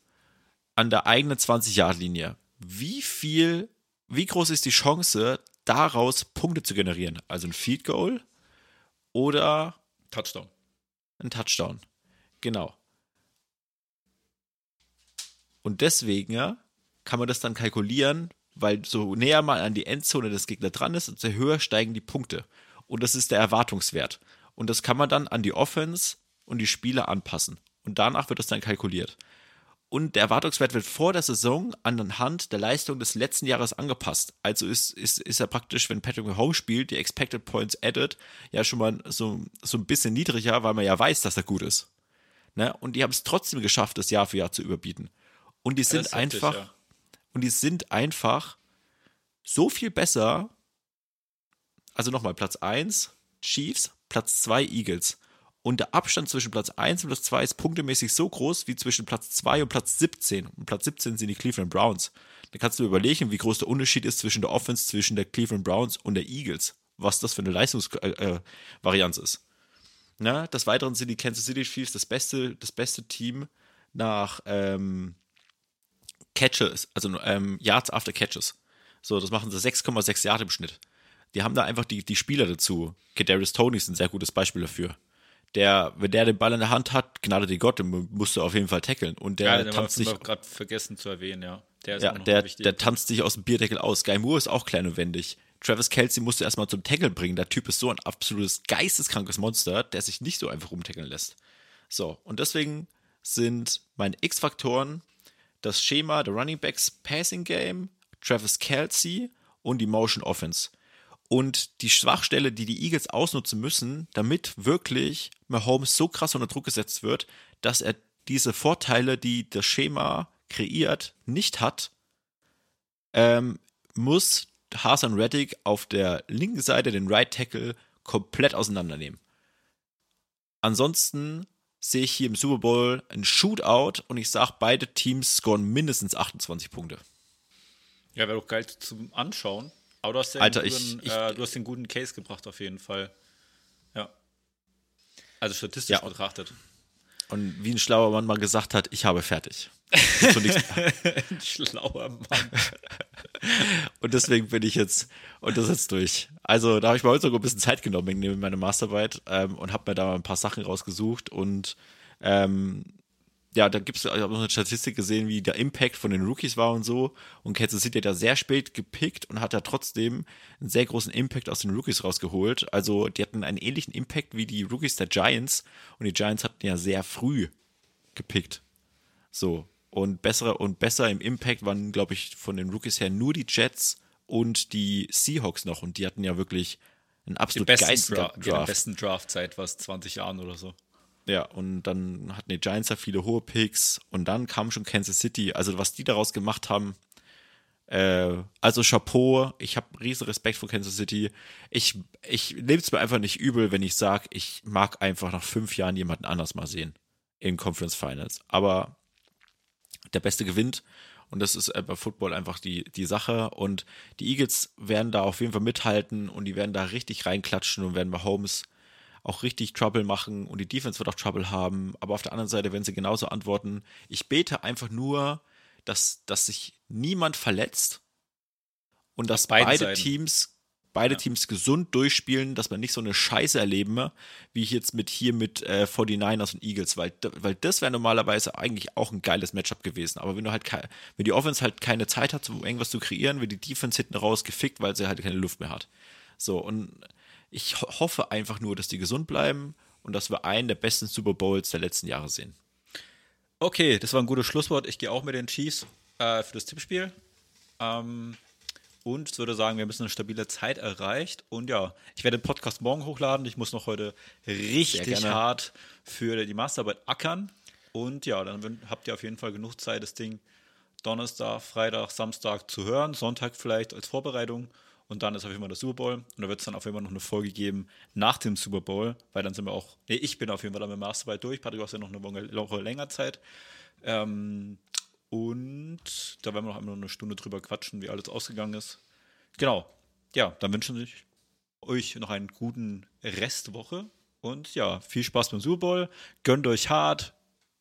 an der eigenen 20-Yard-Linie, wie viel, wie groß ist die Chance, daraus Punkte zu generieren? Also ein Feed Goal oder Touchdown. ein Touchdown. Genau. Und deswegen ja, kann man das dann kalkulieren, weil so näher man an die Endzone des Gegners dran ist, umso höher steigen die Punkte. Und das ist der Erwartungswert. Und das kann man dann an die Offense und die Spieler anpassen. Und danach wird das dann kalkuliert. Und der Erwartungswert wird vor der Saison anhand der Leistung des letzten Jahres angepasst. Also ist, ist, ist ja praktisch, wenn Patrick Mahomes spielt, die Expected Points added ja schon mal so, so ein bisschen niedriger, weil man ja weiß, dass er gut ist. Ne? Und die haben es trotzdem geschafft, das Jahr für Jahr zu überbieten. Und die sind ist heftig, einfach, ja. und die sind einfach so viel besser also nochmal, Platz 1 Chiefs, Platz 2 Eagles. Und der Abstand zwischen Platz 1 und Platz 2 ist punktemäßig so groß wie zwischen Platz 2 und Platz 17. Und Platz 17 sind die Cleveland Browns. Da kannst du überlegen, wie groß der Unterschied ist zwischen der Offense zwischen der Cleveland Browns und der Eagles. Was das für eine Leistungsvarianz äh, ist. Na, des Weiteren sind die Kansas City Chiefs das beste, das beste Team nach ähm, Catches, also ähm, Yards after Catches. So, das machen sie 6,6 Jahre im Schnitt. Die haben da einfach die, die Spieler dazu. Kadarius Tony ist ein sehr gutes Beispiel dafür. Der, wenn der den Ball in der Hand hat, gnade die Gott, den musst du auf jeden Fall tackeln. Und der ja, den tanzt sich, gerade vergessen zu erwähnen, ja. Der ist ja, der, der tanzt sich aus dem Bierdeckel aus. Guy Moore ist auch klein und wendig. Travis Kelsey musst du erstmal zum Tackle bringen. Der Typ ist so ein absolutes geisteskrankes Monster, der sich nicht so einfach rumtackeln lässt. So, und deswegen sind meine X-Faktoren das Schema der Running Backs Passing Game, Travis Kelsey und die Motion Offense. Und die Schwachstelle, die die Eagles ausnutzen müssen, damit wirklich Mahomes so krass unter Druck gesetzt wird, dass er diese Vorteile, die das Schema kreiert, nicht hat, ähm, muss Hasan Reddick auf der linken Seite den Right Tackle komplett auseinandernehmen. Ansonsten sehe ich hier im Super Bowl ein Shootout und ich sage, beide Teams scoren mindestens 28 Punkte. ja, wäre doch geil zum Anschauen. Aber du hast, ja Alter, einen ich- guten, ich- äh, du hast den guten Case gebracht, auf jeden Fall. Ja. Also statistisch Ja. betrachtet. Und wie ein schlauer Mann mal gesagt hat, ich habe fertig. Ein schlauer Mann. Und deswegen bin ich jetzt, und das ist durch. Also da habe ich mir heute sogar ein bisschen Zeit genommen neben meiner Masterarbeit ähm, und habe mir da ein paar Sachen rausgesucht und ähm, ja, da gibt es, ich habe noch eine Statistik gesehen, wie der Impact von den Rookies war und so. Und Kansas City hat ja sehr spät gepickt und hat ja trotzdem einen sehr großen Impact aus den Rookies rausgeholt. Also die hatten einen ähnlichen Impact wie die Rookies der Giants und die Giants hatten ja sehr früh gepickt. So. Und bessere und besser im Impact waren, glaube ich, von den Rookies her nur die Jets und die Seahawks noch. Und die hatten ja wirklich einen absolut geistigen Dra Draft. den besten Draft seit was, 20 Jahren oder so. Ja, und dann hatten die Giants ja viele hohe Picks und dann kam schon Kansas City. Also was die daraus gemacht haben, äh, also Chapeau, ich habe riesen Respekt vor Kansas City. Ich, ich nehme es mir einfach nicht übel, wenn ich sage, ich mag einfach nach fünf Jahren jemanden anders mal sehen in Conference Finals. Aber der Beste gewinnt. Und das ist bei Football einfach die, die Sache. Und die Eagles werden da auf jeden Fall mithalten und die werden da richtig reinklatschen und werden bei Holmes auch richtig Trouble machen und die Defense wird auch Trouble haben. Aber auf der anderen Seite werden sie genauso antworten. Ich bete einfach nur, dass, dass sich niemand verletzt und dass beide Seiten. Teams beide Ja. Teams gesund durchspielen, dass man nicht so eine Scheiße erleben, wie ich jetzt mit hier mit äh, 49ers und Eagles, weil, weil das wäre normalerweise eigentlich auch ein geiles Matchup gewesen. Aber wenn du halt wenn die Offense halt keine Zeit hat, um irgendwas zu kreieren, wird die Defense hinten raus gefickt, weil sie halt keine Luft mehr hat. So, und ich ho hoffe einfach nur, dass die gesund bleiben und dass wir einen der besten Super Bowls der letzten Jahre sehen. Okay, das war ein gutes Schlusswort. Ich gehe auch mit den Chiefs äh, für das Tippspiel. Ähm, und ich würde sagen, wir haben jetzt eine stabile Zeit erreicht. Und ja, ich werde den Podcast morgen hochladen. Ich muss noch heute richtig hart für die Masterarbeit ackern. Und ja, dann habt ihr auf jeden Fall genug Zeit, das Ding Donnerstag, Freitag, Samstag zu hören. Sonntag vielleicht als Vorbereitung. Und dann ist auf jeden Fall der Super Bowl. Und da wird es dann auf jeden Fall noch eine Folge geben nach dem Super Bowl, weil dann sind wir auch, nee, ich bin auf jeden Fall dann mit Masterarbeit durch. Patrick, du hast ja noch eine Woche länger Zeit. Ähm, und da werden wir noch einmal eine Stunde drüber quatschen, wie alles ausgegangen ist. Genau. Ja, dann wünschen wir euch noch einen guten Restwoche. Und ja, viel Spaß beim Super Bowl. Gönnt euch hart,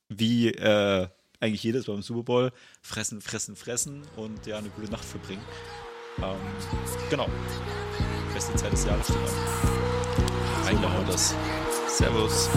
wie äh, eigentlich jedes beim Super Bowl. Fressen, fressen, fressen und ja, eine gute Nacht verbringen. Ähm, genau. Beste Zeit des Jahres steht an. Wir das. Servus.